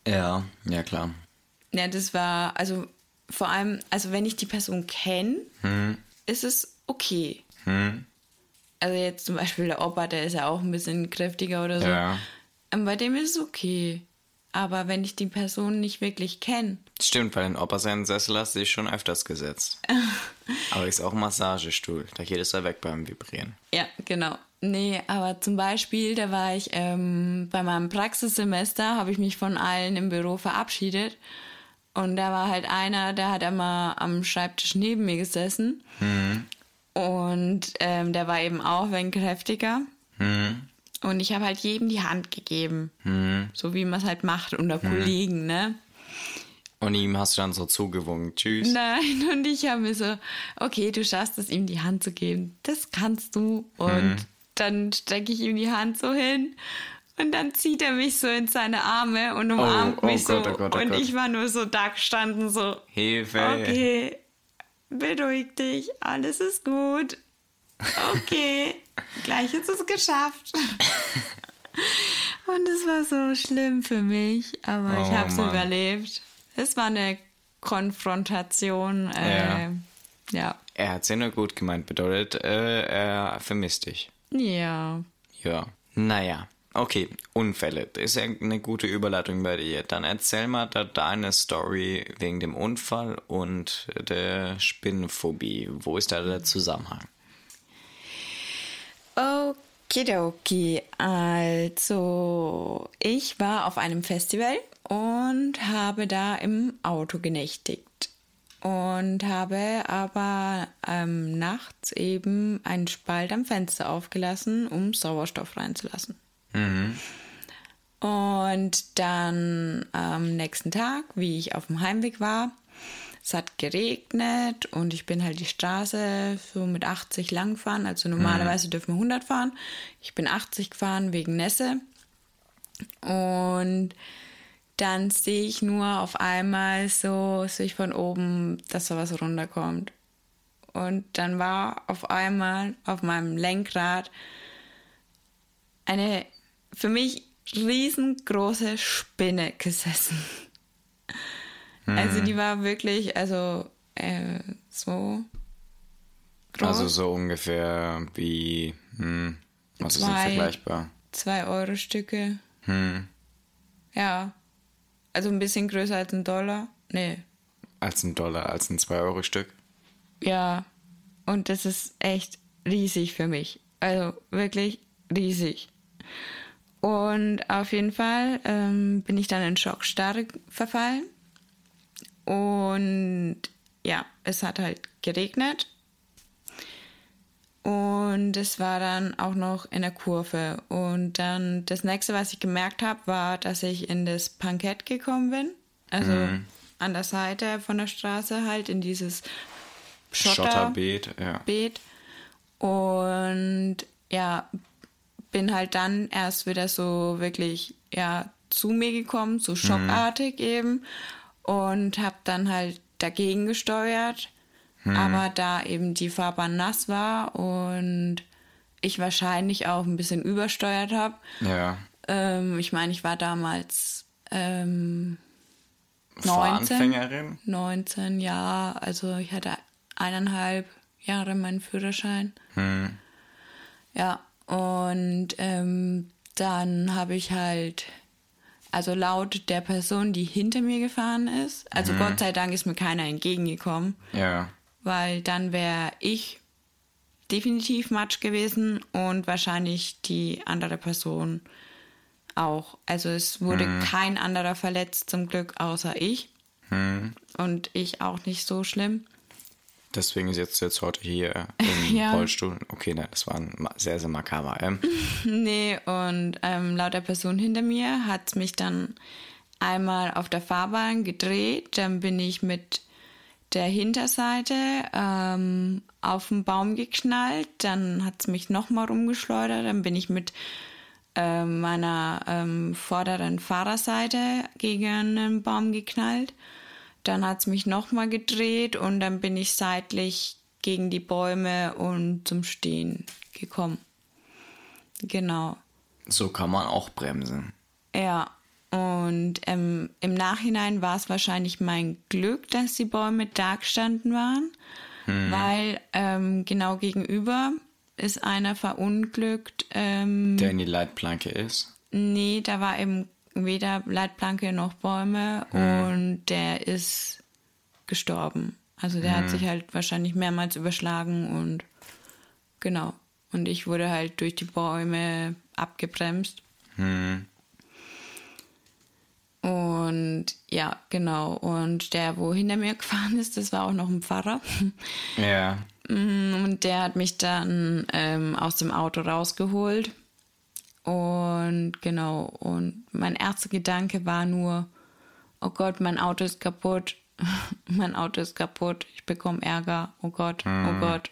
Ja, ja klar. Ja, das war, also vor allem, also wenn ich die Person kenne, hm. ist es okay. Hm. Also jetzt zum Beispiel der Opa, der ist ja auch ein bisschen kräftiger oder so. Ja. Und bei dem ist es okay. Aber wenn ich die Person nicht wirklich kenne. Stimmt, weil den Opa seinen Sessel hast du dich schon öfters gesetzt. aber ist auch ein Massagestuhl. Da geht es ja weg beim Vibrieren. Ja, genau. Nee, aber zum Beispiel, da war ich ähm, bei meinem Praxissemester, habe ich mich von allen im Büro verabschiedet. Und da war halt einer, der hat immer am Schreibtisch neben mir gesessen. Mhm. Und ähm, der war eben auch ein wenig kräftiger. Mhm. Und ich habe halt jedem die Hand gegeben. Mhm. So wie man es halt macht unter mhm. Kollegen, ne? Und ihm hast du dann so zugewunken, tschüss. Nein, und ich habe mir so, okay, du schaffst es, ihm die Hand zu geben. Das kannst du. Und mhm. dann stecke ich ihm die Hand so hin. Und dann zieht er mich so in seine Arme und umarmt oh, oh mich Gott, so. Oh Gott, oh und Gott. ich war nur so da gestanden, so. Hilfe. Okay, beruhig dich, alles ist gut. Okay, gleich ist es geschafft. und es war so schlimm für mich, aber oh, ich habe es überlebt. Es war eine Konfrontation. Äh, ja. ja. Er hat es ja nur gut gemeint, bedeutet, äh, er vermisst dich. Ja. Ja. Naja. Okay, Unfälle. Das ist ja eine gute Überleitung bei dir. Dann erzähl mal da deine Story wegen dem Unfall und der Spinnenphobie. Wo ist da der Zusammenhang? Okidoki. Also, ich war auf einem Festival und habe da im Auto genächtigt. Und habe aber ähm, nachts eben einen Spalt am Fenster aufgelassen, um Sauerstoff reinzulassen. Mhm. Und dann am nächsten Tag, wie ich auf dem Heimweg war, es hat geregnet und ich bin halt die Straße so mit 80 lang gefahren. Also normalerweise mhm. dürfen wir 100 fahren. Ich bin 80 gefahren wegen Nässe. Und dann sehe ich nur auf einmal so, sehe ich von oben, dass da was runterkommt. Und dann war auf einmal auf meinem Lenkrad eine für mich riesengroße Spinne gesessen. Mhm. Also die war wirklich, also äh, so groß. Also so ungefähr wie, hm, was zwei, ist denn vergleichbar? Zwei Euro Stücke. Hm. Ja. Also ein bisschen größer als ein Dollar. Nee. Als ein Dollar, als ein 2-Euro-Stück? Ja. Und das ist echt riesig für mich. Also wirklich riesig. Und auf jeden Fall ähm, bin ich dann in Schockstarre verfallen. Und ja, es hat halt geregnet. Und es war dann auch noch in der Kurve. Und dann das nächste, was ich gemerkt habe, war, dass ich in das Pankett gekommen bin. Also mhm. an der Seite von der Straße halt in dieses Schotter Schotterbeet. Ja. Beet. Und ja, bin halt dann erst wieder so wirklich ja zu mir gekommen, so schockartig mhm. eben und habe dann halt dagegen gesteuert, mhm. aber da eben die Fahrbahn nass war und ich wahrscheinlich auch ein bisschen übersteuert habe. Ja. Ähm, ich meine, ich war damals ähm, 19, 19, ja, also ich hatte eineinhalb Jahre meinen Führerschein. Mhm. Ja, und ähm, dann habe ich halt, also laut der Person, die hinter mir gefahren ist, also mhm. Gott sei Dank ist mir keiner entgegengekommen. Ja. Weil dann wäre ich definitiv Matsch gewesen und wahrscheinlich die andere Person auch. Also es wurde mhm. kein anderer verletzt zum Glück außer ich. Mhm. Und ich auch nicht so schlimm. Deswegen sitzt du jetzt heute hier im ja. Rollstuhl. Okay, ne, das war ein sehr, sehr makaber. Ähm. nee, und ähm, laut der Person hinter mir hat es mich dann einmal auf der Fahrbahn gedreht, dann bin ich mit der Hinterseite ähm, auf den Baum geknallt, dann hat es mich nochmal rumgeschleudert, dann bin ich mit äh, meiner ähm, vorderen Fahrerseite gegen einen Baum geknallt. Dann hat es mich nochmal gedreht und dann bin ich seitlich gegen die Bäume und zum Stehen gekommen. Genau. So kann man auch bremsen. Ja, und ähm, im Nachhinein war es wahrscheinlich mein Glück, dass die Bäume da gestanden waren, hm. weil ähm, genau gegenüber ist einer verunglückt. Ähm, Der in die Leitplanke ist? Nee, da war eben weder Leitplanke noch Bäume hm. und der ist gestorben. Also der hm. hat sich halt wahrscheinlich mehrmals überschlagen und genau. Und ich wurde halt durch die Bäume abgebremst. Hm. Und ja, genau. Und der, wo hinter mir gefahren ist, das war auch noch ein Pfarrer. Ja. Mm, und der hat mich dann ähm, aus dem Auto rausgeholt. Und genau, und mein erster Gedanke war nur, oh Gott, mein Auto ist kaputt. mein Auto ist kaputt. Ich bekomme Ärger. Oh Gott, oh mhm. oh Gott.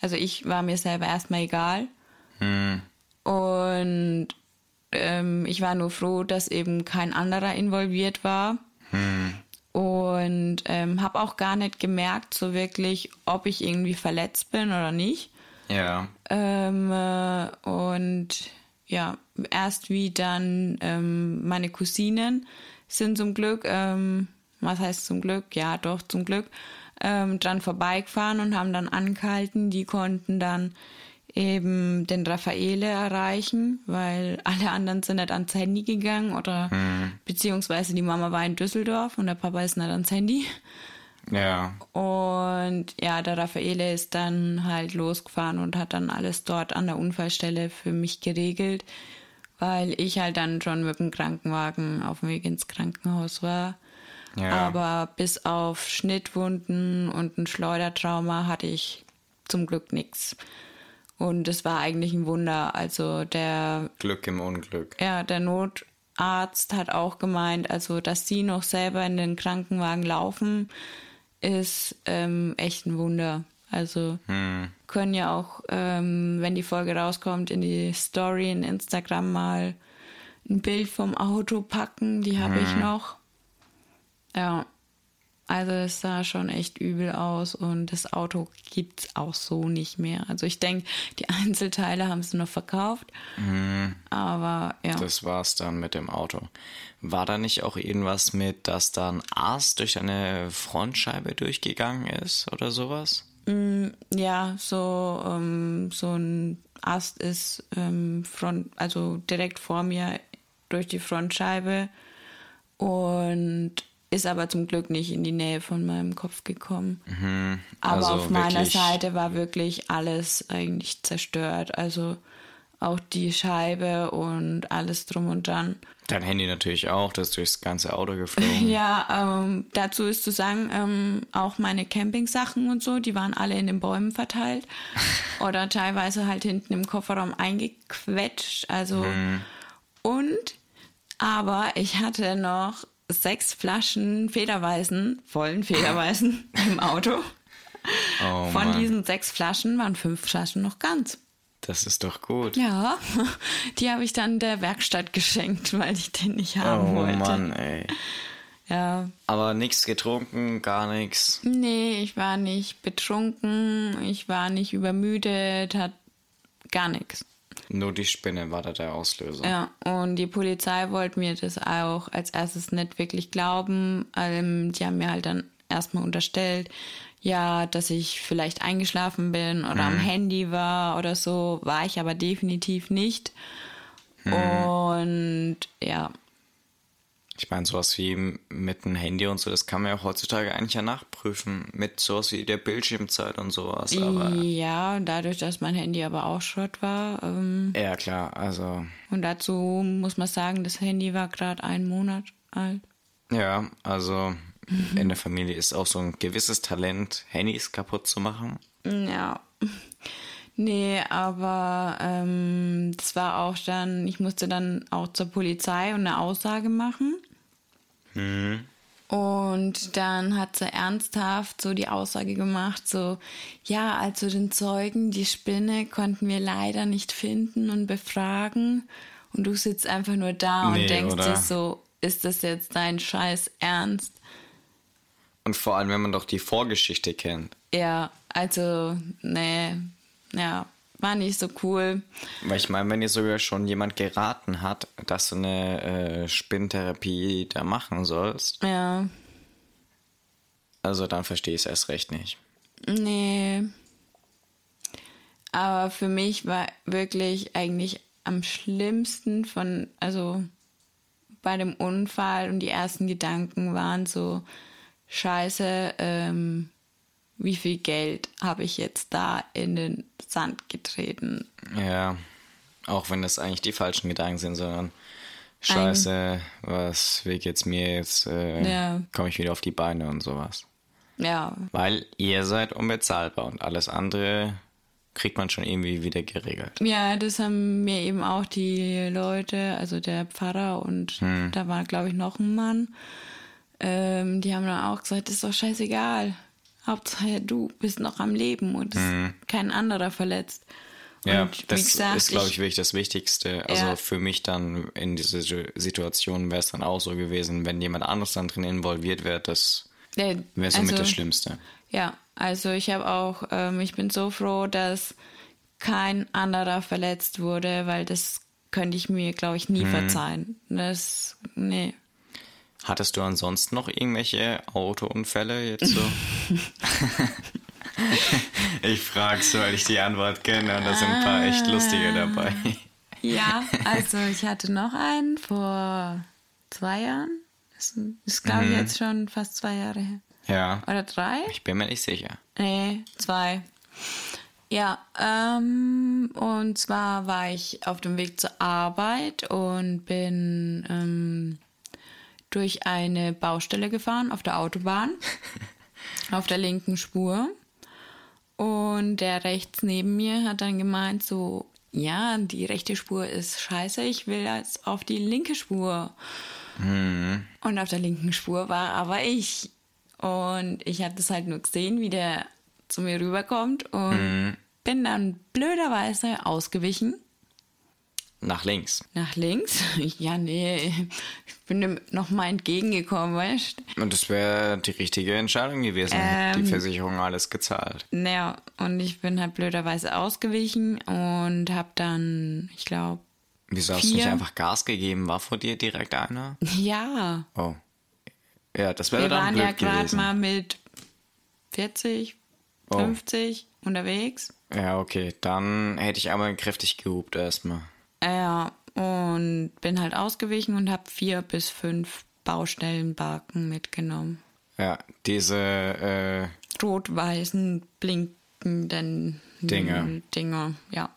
Also ich war mir selber erstmal egal. Mhm. Und ähm, ich war nur froh, dass eben kein anderer involviert war. Mhm und ähm, habe auch gar nicht gemerkt, so wirklich, ob ich irgendwie verletzt bin oder nicht. Ja. Ähm, äh, und ja, erst wie dann ähm, meine Cousinen sind zum Glück, ähm, was heißt zum Glück? Ja, doch, zum Glück, ähm, dran vorbeigefahren und haben dann angehalten. Die konnten dann eben den Raffaele erreichen, weil alle anderen sind nicht ans Handy gegangen oder hm. beziehungsweise die Mama war in Düsseldorf und der Papa ist nicht ans Handy. Ja. Und ja, der Raffaele ist dann halt losgefahren und hat dann alles dort an der Unfallstelle für mich geregelt, weil ich halt dann schon mit dem Krankenwagen auf dem Weg ins Krankenhaus war. Ja. Aber bis auf Schnittwunden und ein Schleudertrauma hatte ich zum Glück nichts. Und es war eigentlich ein Wunder. Also der. Glück im Unglück. Ja, der Notarzt hat auch gemeint, also dass sie noch selber in den Krankenwagen laufen, ist ähm, echt ein Wunder. Also hm. können ja auch, ähm, wenn die Folge rauskommt, in die Story in Instagram mal ein Bild vom Auto packen. Die habe hm. ich noch. Ja. Also es sah schon echt übel aus und das Auto gibt es auch so nicht mehr. Also ich denke, die Einzelteile haben sie noch verkauft. Mhm. Aber ja. Das war's dann mit dem Auto. War da nicht auch irgendwas mit, dass da ein Aas durch eine Frontscheibe durchgegangen ist oder sowas? Mm, ja, so, ähm, so ein Ast ist ähm, front, also direkt vor mir durch die Frontscheibe und ist aber zum Glück nicht in die Nähe von meinem Kopf gekommen. Mhm. Also aber auf meiner Seite war wirklich alles eigentlich zerstört. Also auch die Scheibe und alles drum und dran. Dein Handy natürlich auch, das ist durchs ganze Auto geflogen. ja, ähm, dazu ist zu sagen, ähm, auch meine Campingsachen und so, die waren alle in den Bäumen verteilt oder teilweise halt hinten im Kofferraum eingequetscht. Also mhm. und aber ich hatte noch sechs Flaschen Federweißen, vollen Federweißen im Auto. Oh, Von Mann. diesen sechs Flaschen waren fünf Flaschen noch ganz. Das ist doch gut. Ja, die habe ich dann der Werkstatt geschenkt, weil ich den nicht haben oh, wollte. Oh Mann, ey. Ja. Aber nichts getrunken, gar nichts. Nee, ich war nicht betrunken, ich war nicht übermüdet, hat gar nichts. Nur die Spinne war da der Auslöser. Ja, und die Polizei wollte mir das auch als erstes nicht wirklich glauben. Ähm, die haben mir halt dann erstmal unterstellt, ja, dass ich vielleicht eingeschlafen bin oder hm. am Handy war oder so. War ich aber definitiv nicht. Hm. Und ja, ich meine, sowas wie mit dem Handy und so, das kann man ja heutzutage eigentlich ja nachprüfen. Mit sowas wie der Bildschirmzeit und sowas. Aber ja, dadurch, dass mein Handy aber auch Schrott war. Ähm, ja, klar, also. Und dazu muss man sagen, das Handy war gerade einen Monat alt. Ja, also mhm. in der Familie ist auch so ein gewisses Talent, Handys kaputt zu machen. Ja. Nee, aber ähm, das war auch dann, ich musste dann auch zur Polizei und eine Aussage machen. Mhm. Und dann hat sie ernsthaft so die Aussage gemacht, so, ja, also den Zeugen, die Spinne konnten wir leider nicht finden und befragen. Und du sitzt einfach nur da nee, und denkst oder? dir so, ist das jetzt dein Scheiß Ernst? Und vor allem, wenn man doch die Vorgeschichte kennt. Ja, also, nee, ja, war nicht so cool. Weil ich meine, wenn dir sogar schon jemand geraten hat, dass du eine äh, Spinntherapie da machen sollst. Ja. Also dann verstehe ich es erst recht nicht. Nee. Aber für mich war wirklich eigentlich am schlimmsten von, also bei dem Unfall und die ersten Gedanken waren so, scheiße, ähm, wie viel Geld habe ich jetzt da in den Sand getreten. Ja, auch wenn das eigentlich die falschen Gedanken sind, sondern scheiße, Ein, was, wie geht's mir jetzt, äh, ja. komme ich wieder auf die Beine und sowas. Ja. Weil ihr seid unbezahlbar und alles andere kriegt man schon irgendwie wieder geregelt. Ja, das haben mir eben auch die Leute, also der Pfarrer und hm. da war, glaube ich, noch ein Mann, ähm, die haben dann auch gesagt, das ist doch scheißegal. Hauptsache du bist noch am Leben und mhm. kein anderer verletzt. Ja, das gesagt, ist, glaube ich, wirklich das Wichtigste. Also ja. für mich dann in dieser Situation wäre es dann auch so gewesen, wenn jemand anderes dann drin involviert wäre, das wäre somit also, das Schlimmste. Ja, also ich habe auch, ähm, ich bin so froh, dass kein anderer verletzt wurde, weil das könnte ich mir, glaube ich, nie mhm. verzeihen. Das, nee. Hattest du ansonsten noch irgendwelche Autounfälle jetzt so? ich frage so, weil ich die Antwort kenne und da sind ein paar echt lustige dabei. ja, also ich hatte noch einen vor zwei Jahren. Das ist, glaube ich, mhm. jetzt schon fast zwei Jahre her. Ja. Oder drei? Ich bin mir nicht sicher. Nee, zwei. Ja, ähm, und zwar war ich auf dem Weg zur Arbeit und bin ähm, durch eine Baustelle gefahren auf der Autobahn, auf der linken Spur. Und der rechts neben mir hat dann gemeint, so, ja, die rechte Spur ist scheiße, ich will jetzt auf die linke Spur. Mhm. Und auf der linken Spur war aber ich. Und ich habe das halt nur gesehen, wie der zu mir rüberkommt und mhm. bin dann blöderweise ausgewichen nach links. Nach links? Ja, nee. Ich bin dem nochmal entgegengekommen, weißt du? Und das wäre die richtige Entscheidung gewesen. Ähm, die Versicherung alles gezahlt. Naja, und ich bin halt blöderweise ausgewichen und habe dann, ich glaube. Wieso hast du nicht einfach Gas gegeben? War vor dir direkt einer? Ja. Oh. Ja, das wäre dann blöd gewesen. Wir waren ja gerade mal mit 40, 50 oh. unterwegs. Ja, okay. Dann hätte ich aber kräftig gehupt erstmal. Ja, und bin halt ausgewichen und habe vier bis fünf Baustellenbarken mitgenommen. Ja, diese äh, rot-weißen blinkenden Dinge. Dinger, ja.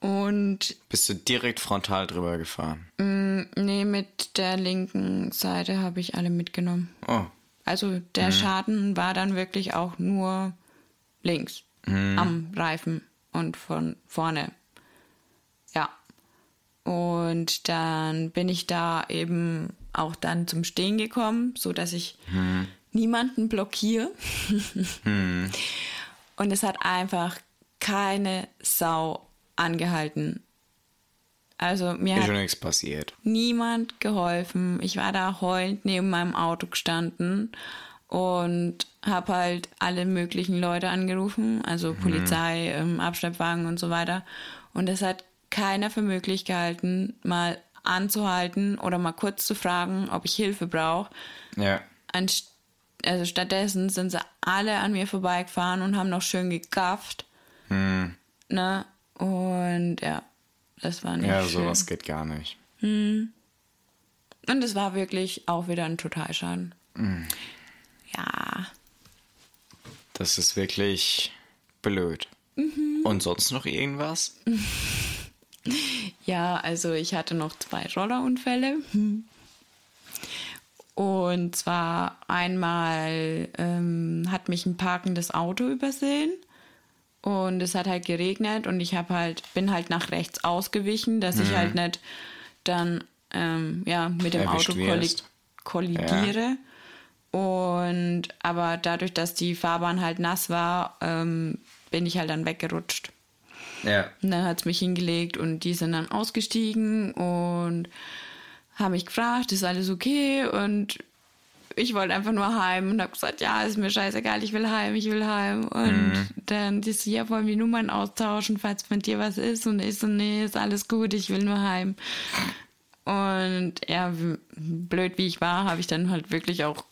Und bist du direkt frontal drüber gefahren? Mh, mm, nee, mit der linken Seite habe ich alle mitgenommen. Oh. Also der mhm. Schaden war dann wirklich auch nur links mhm. am Reifen und von vorne. Und dann bin ich da eben auch dann zum Stehen gekommen, so dass ich hm. niemanden blockiere. hm. Und es hat einfach keine Sau angehalten. Also mir Ist hat nichts passiert. niemand geholfen. Ich war da heulend neben meinem Auto gestanden und habe halt alle möglichen Leute angerufen, also hm. Polizei, ähm, Abschleppwagen und so weiter. Und es hat keiner für möglich gehalten, mal anzuhalten oder mal kurz zu fragen, ob ich Hilfe brauche. Ja. Anst also stattdessen sind sie alle an mir vorbeigefahren und haben noch schön gegafft. Hm. Ne? Und ja, das war nicht Ja, schön. sowas geht gar nicht. Hm. Und es war wirklich auch wieder ein Totalschaden. Hm. Ja. Das ist wirklich blöd. Mhm. Und sonst noch irgendwas? Ja, also ich hatte noch zwei Rollerunfälle. Und zwar einmal ähm, hat mich ein parkendes Auto übersehen und es hat halt geregnet und ich habe halt bin halt nach rechts ausgewichen, dass mhm. ich halt nicht dann ähm, ja mit dem Auto kolli kollidiere. Ja. Und aber dadurch, dass die Fahrbahn halt nass war, ähm, bin ich halt dann weggerutscht. Ja. Und dann hat es mich hingelegt und die sind dann ausgestiegen und haben mich gefragt, ist alles okay? Und ich wollte einfach nur heim und habe gesagt, ja, ist mir scheißegal, ich will heim, ich will heim. Und mhm. dann die so, ja, wollen wir Nummern austauschen, falls mit dir was ist? Und ich so, nee, ist alles gut, ich will nur heim. Und ja, blöd wie ich war, habe ich dann halt wirklich auch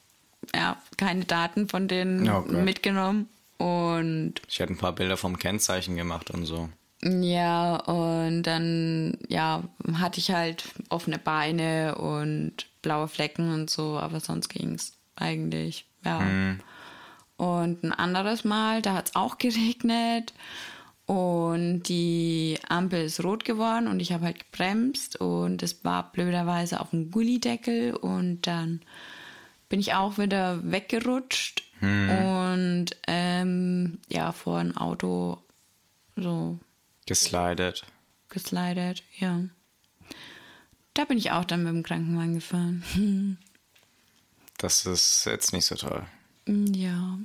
ja, keine Daten von denen oh mitgenommen. Und ich hatte ein paar Bilder vom Kennzeichen gemacht und so. Ja, und dann, ja, hatte ich halt offene Beine und blaue Flecken und so, aber sonst ging es eigentlich, ja. Mhm. Und ein anderes Mal, da hat es auch geregnet und die Ampel ist rot geworden und ich habe halt gebremst und es war blöderweise auf dem Gullideckel und dann bin ich auch wieder weggerutscht mhm. und ähm, ja, vor ein Auto so Geslidet. Geslidet, ja. Da bin ich auch dann mit dem Krankenwagen gefahren. Das ist jetzt nicht so toll. Mm, ja.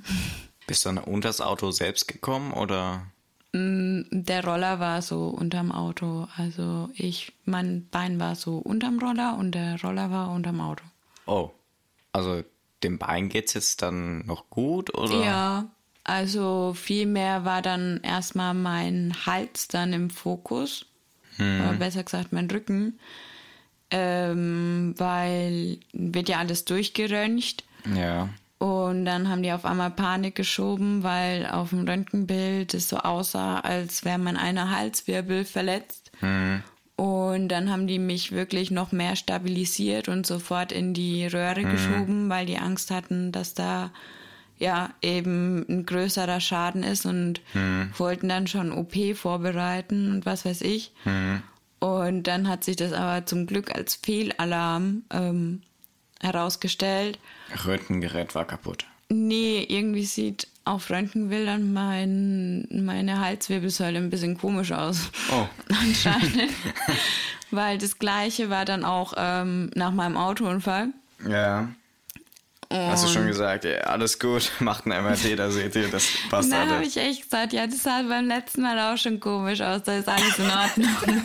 Bist du dann unter das Auto selbst gekommen oder? Mm, der Roller war so unterm Auto. Also ich, mein Bein war so unterm Roller und der Roller war unterm Auto. Oh. Also dem Bein geht's jetzt dann noch gut oder? Ja, also vielmehr war dann erstmal mein Hals dann im Fokus. Hm. Oder besser gesagt mein Rücken. Ähm, weil wird ja alles durchgeröntgt. Ja. Und dann haben die auf einmal Panik geschoben, weil auf dem Röntgenbild es so aussah, als wäre mein einer Halswirbel verletzt. Hm. Und dann haben die mich wirklich noch mehr stabilisiert und sofort in die Röhre hm. geschoben, weil die Angst hatten, dass da ja eben ein größerer Schaden ist und hm. wollten dann schon OP vorbereiten und was weiß ich. Hm. Und dann hat sich das aber zum Glück als Fehlalarm ähm, herausgestellt. Röntgengerät war kaputt. Nee, irgendwie sieht auf Röntgenbildern mein, meine Halswirbelsäule ein bisschen komisch aus. Oh. Anscheinend. Weil das gleiche war dann auch ähm, nach meinem Autounfall. Ja. Hast du schon gesagt, ja, alles gut, macht ein MRT, da seht ihr, das passt alles. Da habe ich echt gesagt, ja, das sah beim letzten Mal auch schon komisch aus, da ist alles in Ordnung.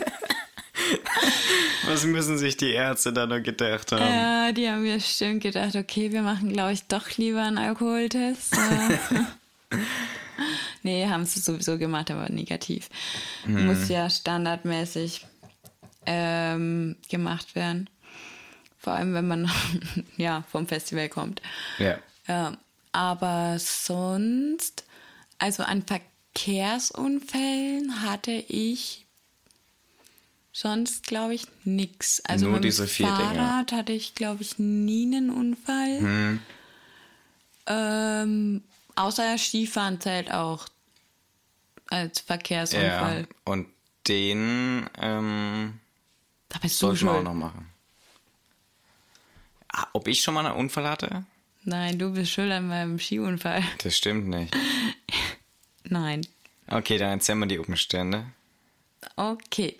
Was müssen sich die Ärzte da noch gedacht haben? Ja, die haben mir bestimmt gedacht, okay, wir machen, glaube ich, doch lieber einen Alkoholtest. nee, haben sie sowieso gemacht, aber negativ. Hm. Muss ja standardmäßig ähm, gemacht werden. Vor allem, wenn man ja, vom Festival kommt. Ja. ja. Aber sonst, also an Verkehrsunfällen hatte ich sonst, glaube ich, nichts. Also Nur diese vier Fahrrad Dinge. hatte ich, glaube ich, nie einen Unfall. Hm. Ähm, außer Skifahren zählt auch als Verkehrsunfall. Ja, und den ähm, da bist du schon. auch noch machen. Ah, ob ich schon mal einen Unfall hatte? Nein, du bist schuld an meinem Skiunfall. Das stimmt nicht. Nein. Okay, dann erzähl mal die Umstände. Okay,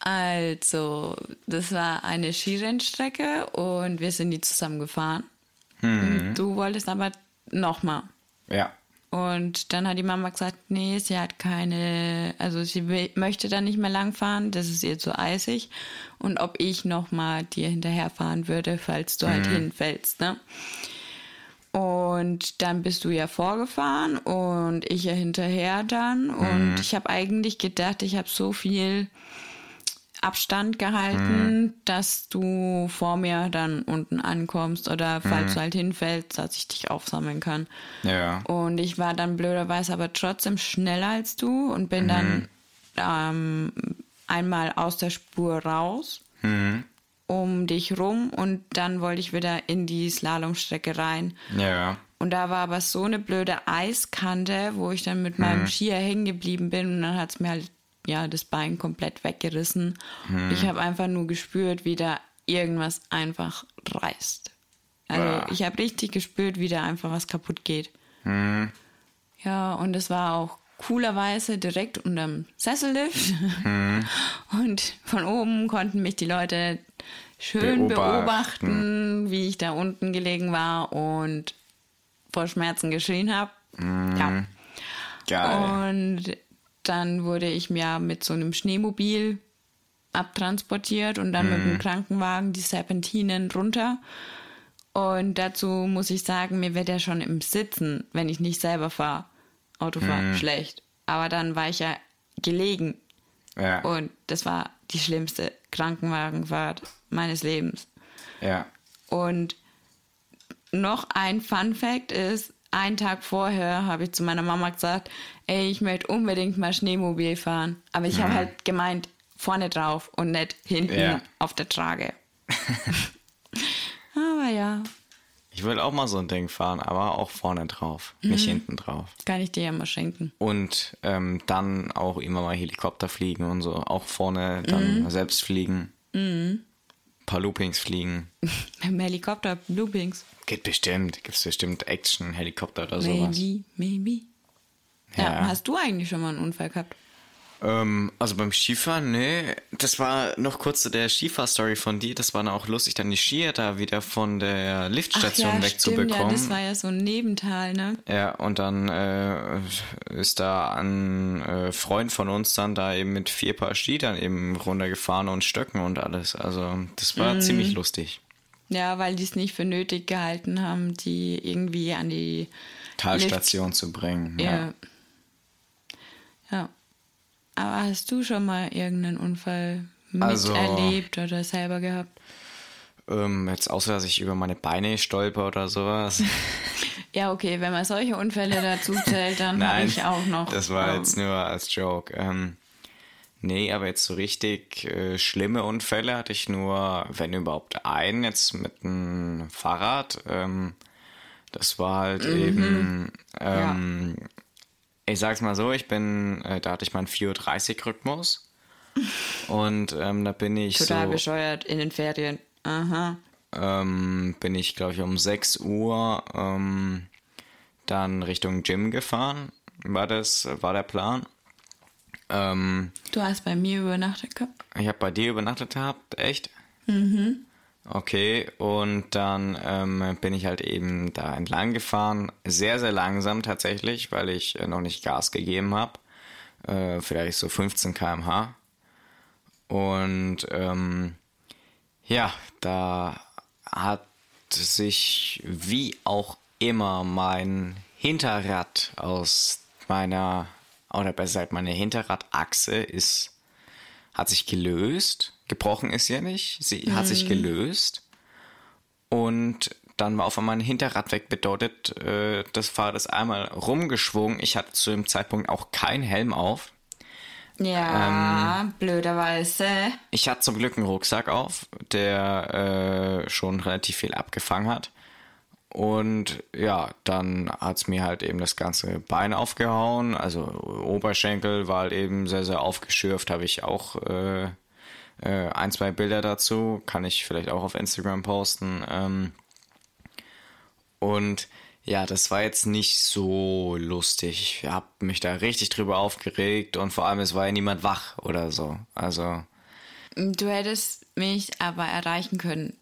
also das war eine Skirennstrecke und wir sind die zusammen gefahren. Mhm. Du wolltest aber nochmal. Ja. Und dann hat die Mama gesagt, nee, sie hat keine, also sie will, möchte da nicht mehr lang fahren, das ist ihr zu eisig. Und ob ich nochmal dir hinterherfahren würde, falls du halt mhm. halt hinfällst, ne? Und dann bist du ja vorgefahren und ich ja hinterher dann. Und mhm. ich habe eigentlich gedacht, ich habe so viel Abstand gehalten, mhm. dass du vor mir dann unten ankommst oder falls mhm. du halt hinfällst, dass ich dich aufsammeln kann. Ja. Und ich war dann blöderweise aber trotzdem schneller als du und bin mhm. dann ähm, einmal aus der Spur raus, mhm. um dich rum und dann wollte ich wieder in die Slalomstrecke rein. Ja. Und da war aber so eine blöde Eiskante, wo ich dann mit meinem mhm. Skier hängen geblieben bin und dann hat es mir halt ja das Bein komplett weggerissen. Hm. Ich habe einfach nur gespürt, wie da irgendwas einfach reißt. Also ah. ich habe richtig gespürt, wie da einfach was kaputt geht. Hm. Ja, und es war auch coolerweise direkt unterm Sessellift. Hm. Und von oben konnten mich die Leute schön beobachten. beobachten, wie ich da unten gelegen war und vor Schmerzen geschrien habe. Mm. Ja. Geil. Und dann wurde ich mir mit so einem Schneemobil abtransportiert und dann mm. mit dem Krankenwagen die Serpentinen runter. Und dazu muss ich sagen, mir wird ja schon im Sitzen, wenn ich nicht selber fahre, Auto fahre, mm. schlecht. Aber dann war ich ja gelegen. Ja. Und das war die schlimmste Krankenwagenfahrt meines Lebens. Ja. Und noch ein Fun Fact ist, einen Tag vorher habe ich zu meiner Mama gesagt, ey, ich möchte unbedingt mal Schneemobil fahren. Aber ich mhm. habe halt gemeint, vorne drauf und nicht hinten ja. auf der Trage. aber ja. Ich will auch mal so ein Ding fahren, aber auch vorne drauf, mhm. nicht hinten drauf. Kann ich dir ja mal schenken. Und ähm, dann auch immer mal Helikopter fliegen und so. Auch vorne dann mhm. selbst fliegen. Mhm. Ein paar Loopings fliegen. Mit Helikopter, Loopings. Geht bestimmt. Gibt es bestimmt Action-Helikopter oder maybe, sowas. Maybe, maybe. Ja. ja. Hast du eigentlich schon mal einen Unfall gehabt? Ähm, also beim Skifahren, nee. Das war noch kurz zu der Skifahr-Story von dir. Das war dann auch lustig, dann die Skier da wieder von der Liftstation Ach ja, wegzubekommen. Stimmt, ja, das war ja so ein Nebental, ne? Ja, und dann äh, ist da ein äh, Freund von uns dann da eben mit vier Paar Ski dann eben runtergefahren und Stöcken und alles. Also das war mhm. ziemlich lustig. Ja, weil die es nicht für nötig gehalten haben, die irgendwie an die Talstation Lift zu bringen. Ja. ja. ja. Aber hast du schon mal irgendeinen Unfall also, miterlebt oder selber gehabt? Ähm, jetzt außer, dass ich über meine Beine stolper oder sowas. ja, okay, wenn man solche Unfälle dazu zählt, dann habe ich auch noch. Das war um, jetzt nur als Joke. Ähm, nee, aber jetzt so richtig äh, schlimme Unfälle hatte ich nur, wenn überhaupt einen, jetzt mit einem Fahrrad. Ähm, das war halt mhm. eben ähm, ja ich sag's mal so, ich bin, äh, da hatte ich meinen 4.30 Uhr Rhythmus. Und ähm, da bin ich Total so, bescheuert in den Ferien. Aha. Ähm, bin ich, glaube ich, um 6 Uhr ähm, dann Richtung Gym gefahren. War das, war der Plan. Ähm, du hast bei mir übernachtet gehabt? Ich habe bei dir übernachtet gehabt, echt? Mhm. Okay, und dann ähm, bin ich halt eben da entlang gefahren. Sehr, sehr langsam tatsächlich, weil ich äh, noch nicht Gas gegeben habe. Äh, vielleicht so 15 km/h. Und ähm, ja, da hat sich wie auch immer mein Hinterrad aus meiner, oder besser gesagt, meine Hinterradachse ist, hat sich gelöst gebrochen ist ja nicht. Sie mhm. hat sich mhm. gelöst. Und dann war auf einmal ein Hinterrad weg, bedeutet, äh, das Fahrrad ist einmal rumgeschwungen. Ich hatte zu dem Zeitpunkt auch keinen Helm auf. Ja, ähm, blöderweise. Ich hatte zum Glück einen Rucksack auf, der äh, schon relativ viel abgefangen hat. Und ja, dann hat es mir halt eben das ganze Bein aufgehauen. Also Oberschenkel war halt eben sehr, sehr aufgeschürft, habe ich auch äh, äh, ein, zwei Bilder dazu, kann ich vielleicht auch auf Instagram posten. Ähm, und ja, das war jetzt nicht so lustig. Ich habe mich da richtig drüber aufgeregt und vor allem es war ja niemand wach oder so. Also. Du hättest mich aber erreichen können.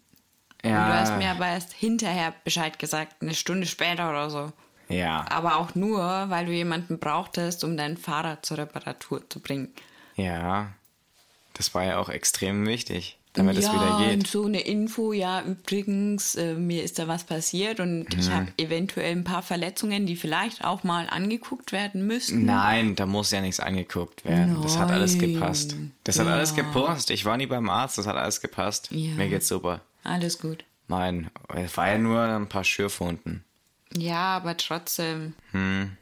Ja. Du hast mir aber erst hinterher Bescheid gesagt, eine Stunde später oder so. Ja. Aber auch nur, weil du jemanden brauchtest, um dein Fahrrad zur Reparatur zu bringen. Ja. Das war ja auch extrem wichtig, damit ja, es wieder geht. Und so eine Info, ja, übrigens, äh, mir ist da was passiert und mhm. ich habe eventuell ein paar Verletzungen, die vielleicht auch mal angeguckt werden müssen. Nein, da muss ja nichts angeguckt werden. Nein. Das hat alles gepasst. Das ja. hat alles gepasst. Ich war nie beim Arzt, das hat alles gepasst. Ja. Mir geht's super. Alles gut. Mein, es war ja nur ein paar Schürfwunden. Ja, aber trotzdem. Hm.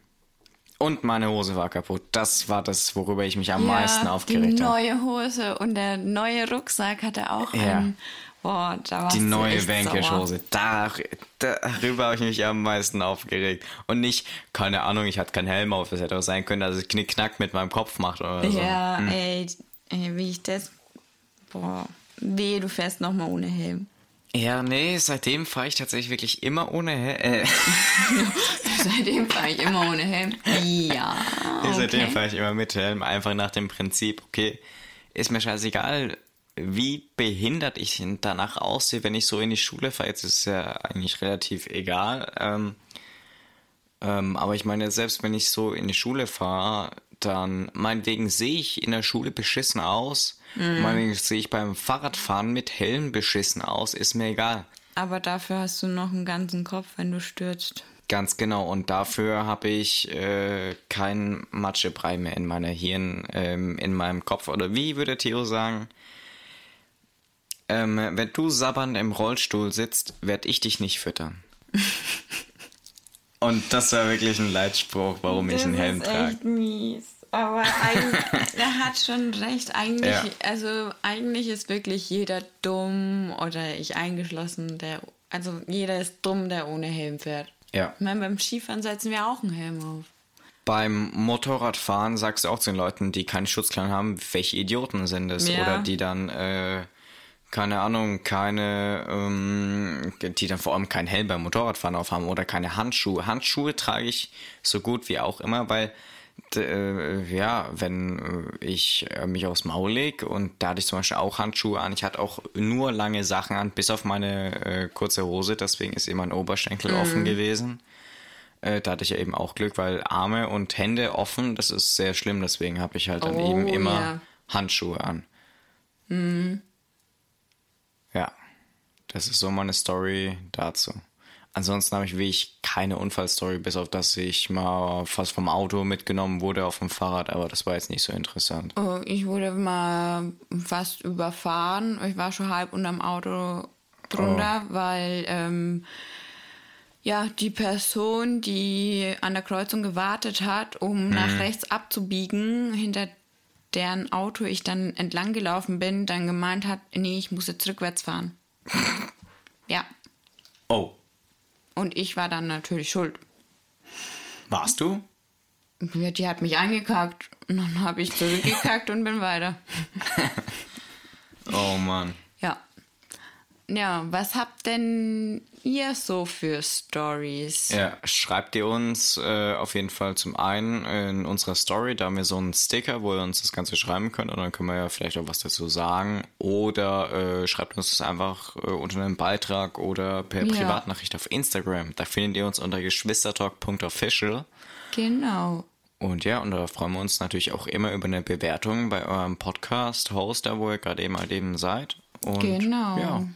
Und meine Hose war kaputt. Das war das, worüber ich mich am ja, meisten aufgeregt habe. Die neue Hose und der neue Rucksack hatte auch ja. einen. Boah, da die neue Vanquish-Hose. Da, darüber habe ich mich am meisten aufgeregt. Und nicht, keine Ahnung, ich hatte keinen Helm auf. Es hätte auch sein können, dass es knickknack mit meinem Kopf macht oder so. Ja, hm. ey, ey, wie ich das. Boah, weh, du fährst nochmal ohne Helm. Ja, nee, seitdem fahre ich tatsächlich wirklich immer ohne Helm. Äh. seitdem fahre ich immer ohne Helm. Ja. Okay. Seitdem fahre ich immer mit Helm, einfach nach dem Prinzip, okay, ist mir scheißegal, wie behindert ich danach aussehe, wenn ich so in die Schule fahre. Jetzt ist es ja eigentlich relativ egal. Ähm, ähm, aber ich meine, selbst wenn ich so in die Schule fahre, dann meinetwegen sehe ich in der Schule beschissen aus. Mhm. Meinetwegen sehe ich beim Fahrradfahren mit Helm beschissen aus. Ist mir egal. Aber dafür hast du noch einen ganzen Kopf, wenn du stürzt. Ganz genau. Und dafür habe ich äh, kein Matschebrei mehr in meiner Hirn, ähm, in meinem Kopf. Oder wie würde Theo sagen? Ähm, wenn du sabbernd im Rollstuhl sitzt, werde ich dich nicht füttern. Und das war wirklich ein Leitspruch, warum das ich einen Helm trage. Das ist echt mies. Aber er hat schon recht. Eigentlich, ja. also eigentlich ist wirklich jeder dumm oder ich eingeschlossen, der, also jeder ist dumm, der ohne Helm fährt. Ja. Ich meine, beim Skifahren setzen wir auch einen Helm auf. Beim Motorradfahren sagst du auch zu den Leuten, die keinen Schutzklein haben, welche Idioten sind es. Ja. Oder die dann, äh, keine Ahnung, keine, ähm, die dann vor allem keinen Helm beim Motorradfahren aufhaben oder keine Handschuhe. Handschuhe trage ich so gut wie auch immer, weil äh, ja, wenn äh, ich äh, mich aufs Maul lege und da hatte ich zum Beispiel auch Handschuhe an. Ich hatte auch nur lange Sachen an, bis auf meine äh, kurze Hose, deswegen ist immer ein Oberschenkel mhm. offen gewesen. Äh, da hatte ich ja eben auch Glück, weil Arme und Hände offen, das ist sehr schlimm, deswegen habe ich halt dann oh, eben immer ja. Handschuhe an. Mhm. Ja, das ist so meine Story dazu. Ansonsten habe ich wirklich keine Unfallstory, bis auf dass ich mal fast vom Auto mitgenommen wurde auf dem Fahrrad, aber das war jetzt nicht so interessant. Oh, ich wurde mal fast überfahren. Ich war schon halb unterm Auto drunter, oh. weil ähm, ja die Person, die an der Kreuzung gewartet hat, um mhm. nach rechts abzubiegen, hinter deren Auto ich dann entlang gelaufen bin, dann gemeint hat, nee, ich muss jetzt rückwärts fahren. ja. Oh. Und ich war dann natürlich schuld. Warst du? Ja, die hat mich angekackt. Und dann habe ich zurückgekackt und bin weiter. oh Mann. Ja. Ja, was habt denn ihr so für Stories? Ja, schreibt ihr uns äh, auf jeden Fall zum einen in unserer Story, da haben wir so einen Sticker, wo ihr uns das Ganze schreiben könnt und dann können wir ja vielleicht auch was dazu sagen. Oder äh, schreibt uns das einfach äh, unter einem Beitrag oder per ja. Privatnachricht auf Instagram. Da findet ihr uns unter geschwistertalk.official. Genau. Und ja, und da freuen wir uns natürlich auch immer über eine Bewertung bei eurem Podcast-Host, da wo ihr gerade eben halt eben seid. Und, genau. Ja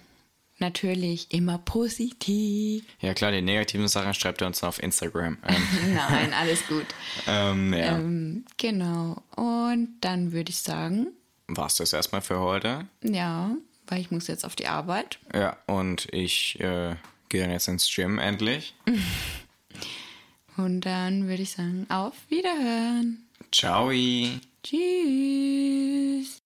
natürlich immer positiv. Ja klar, die negativen Sachen schreibt ihr uns auf Instagram. Ähm. Nein, alles gut. ähm, ja. Ähm, genau. Und dann würde ich sagen. War es das erstmal für heute? Ja, weil ich muss jetzt auf die Arbeit. Ja, und ich äh, gehe dann jetzt ins Gym endlich. und dann würde ich sagen, auf Wiederhören. Ciao. Tschüss.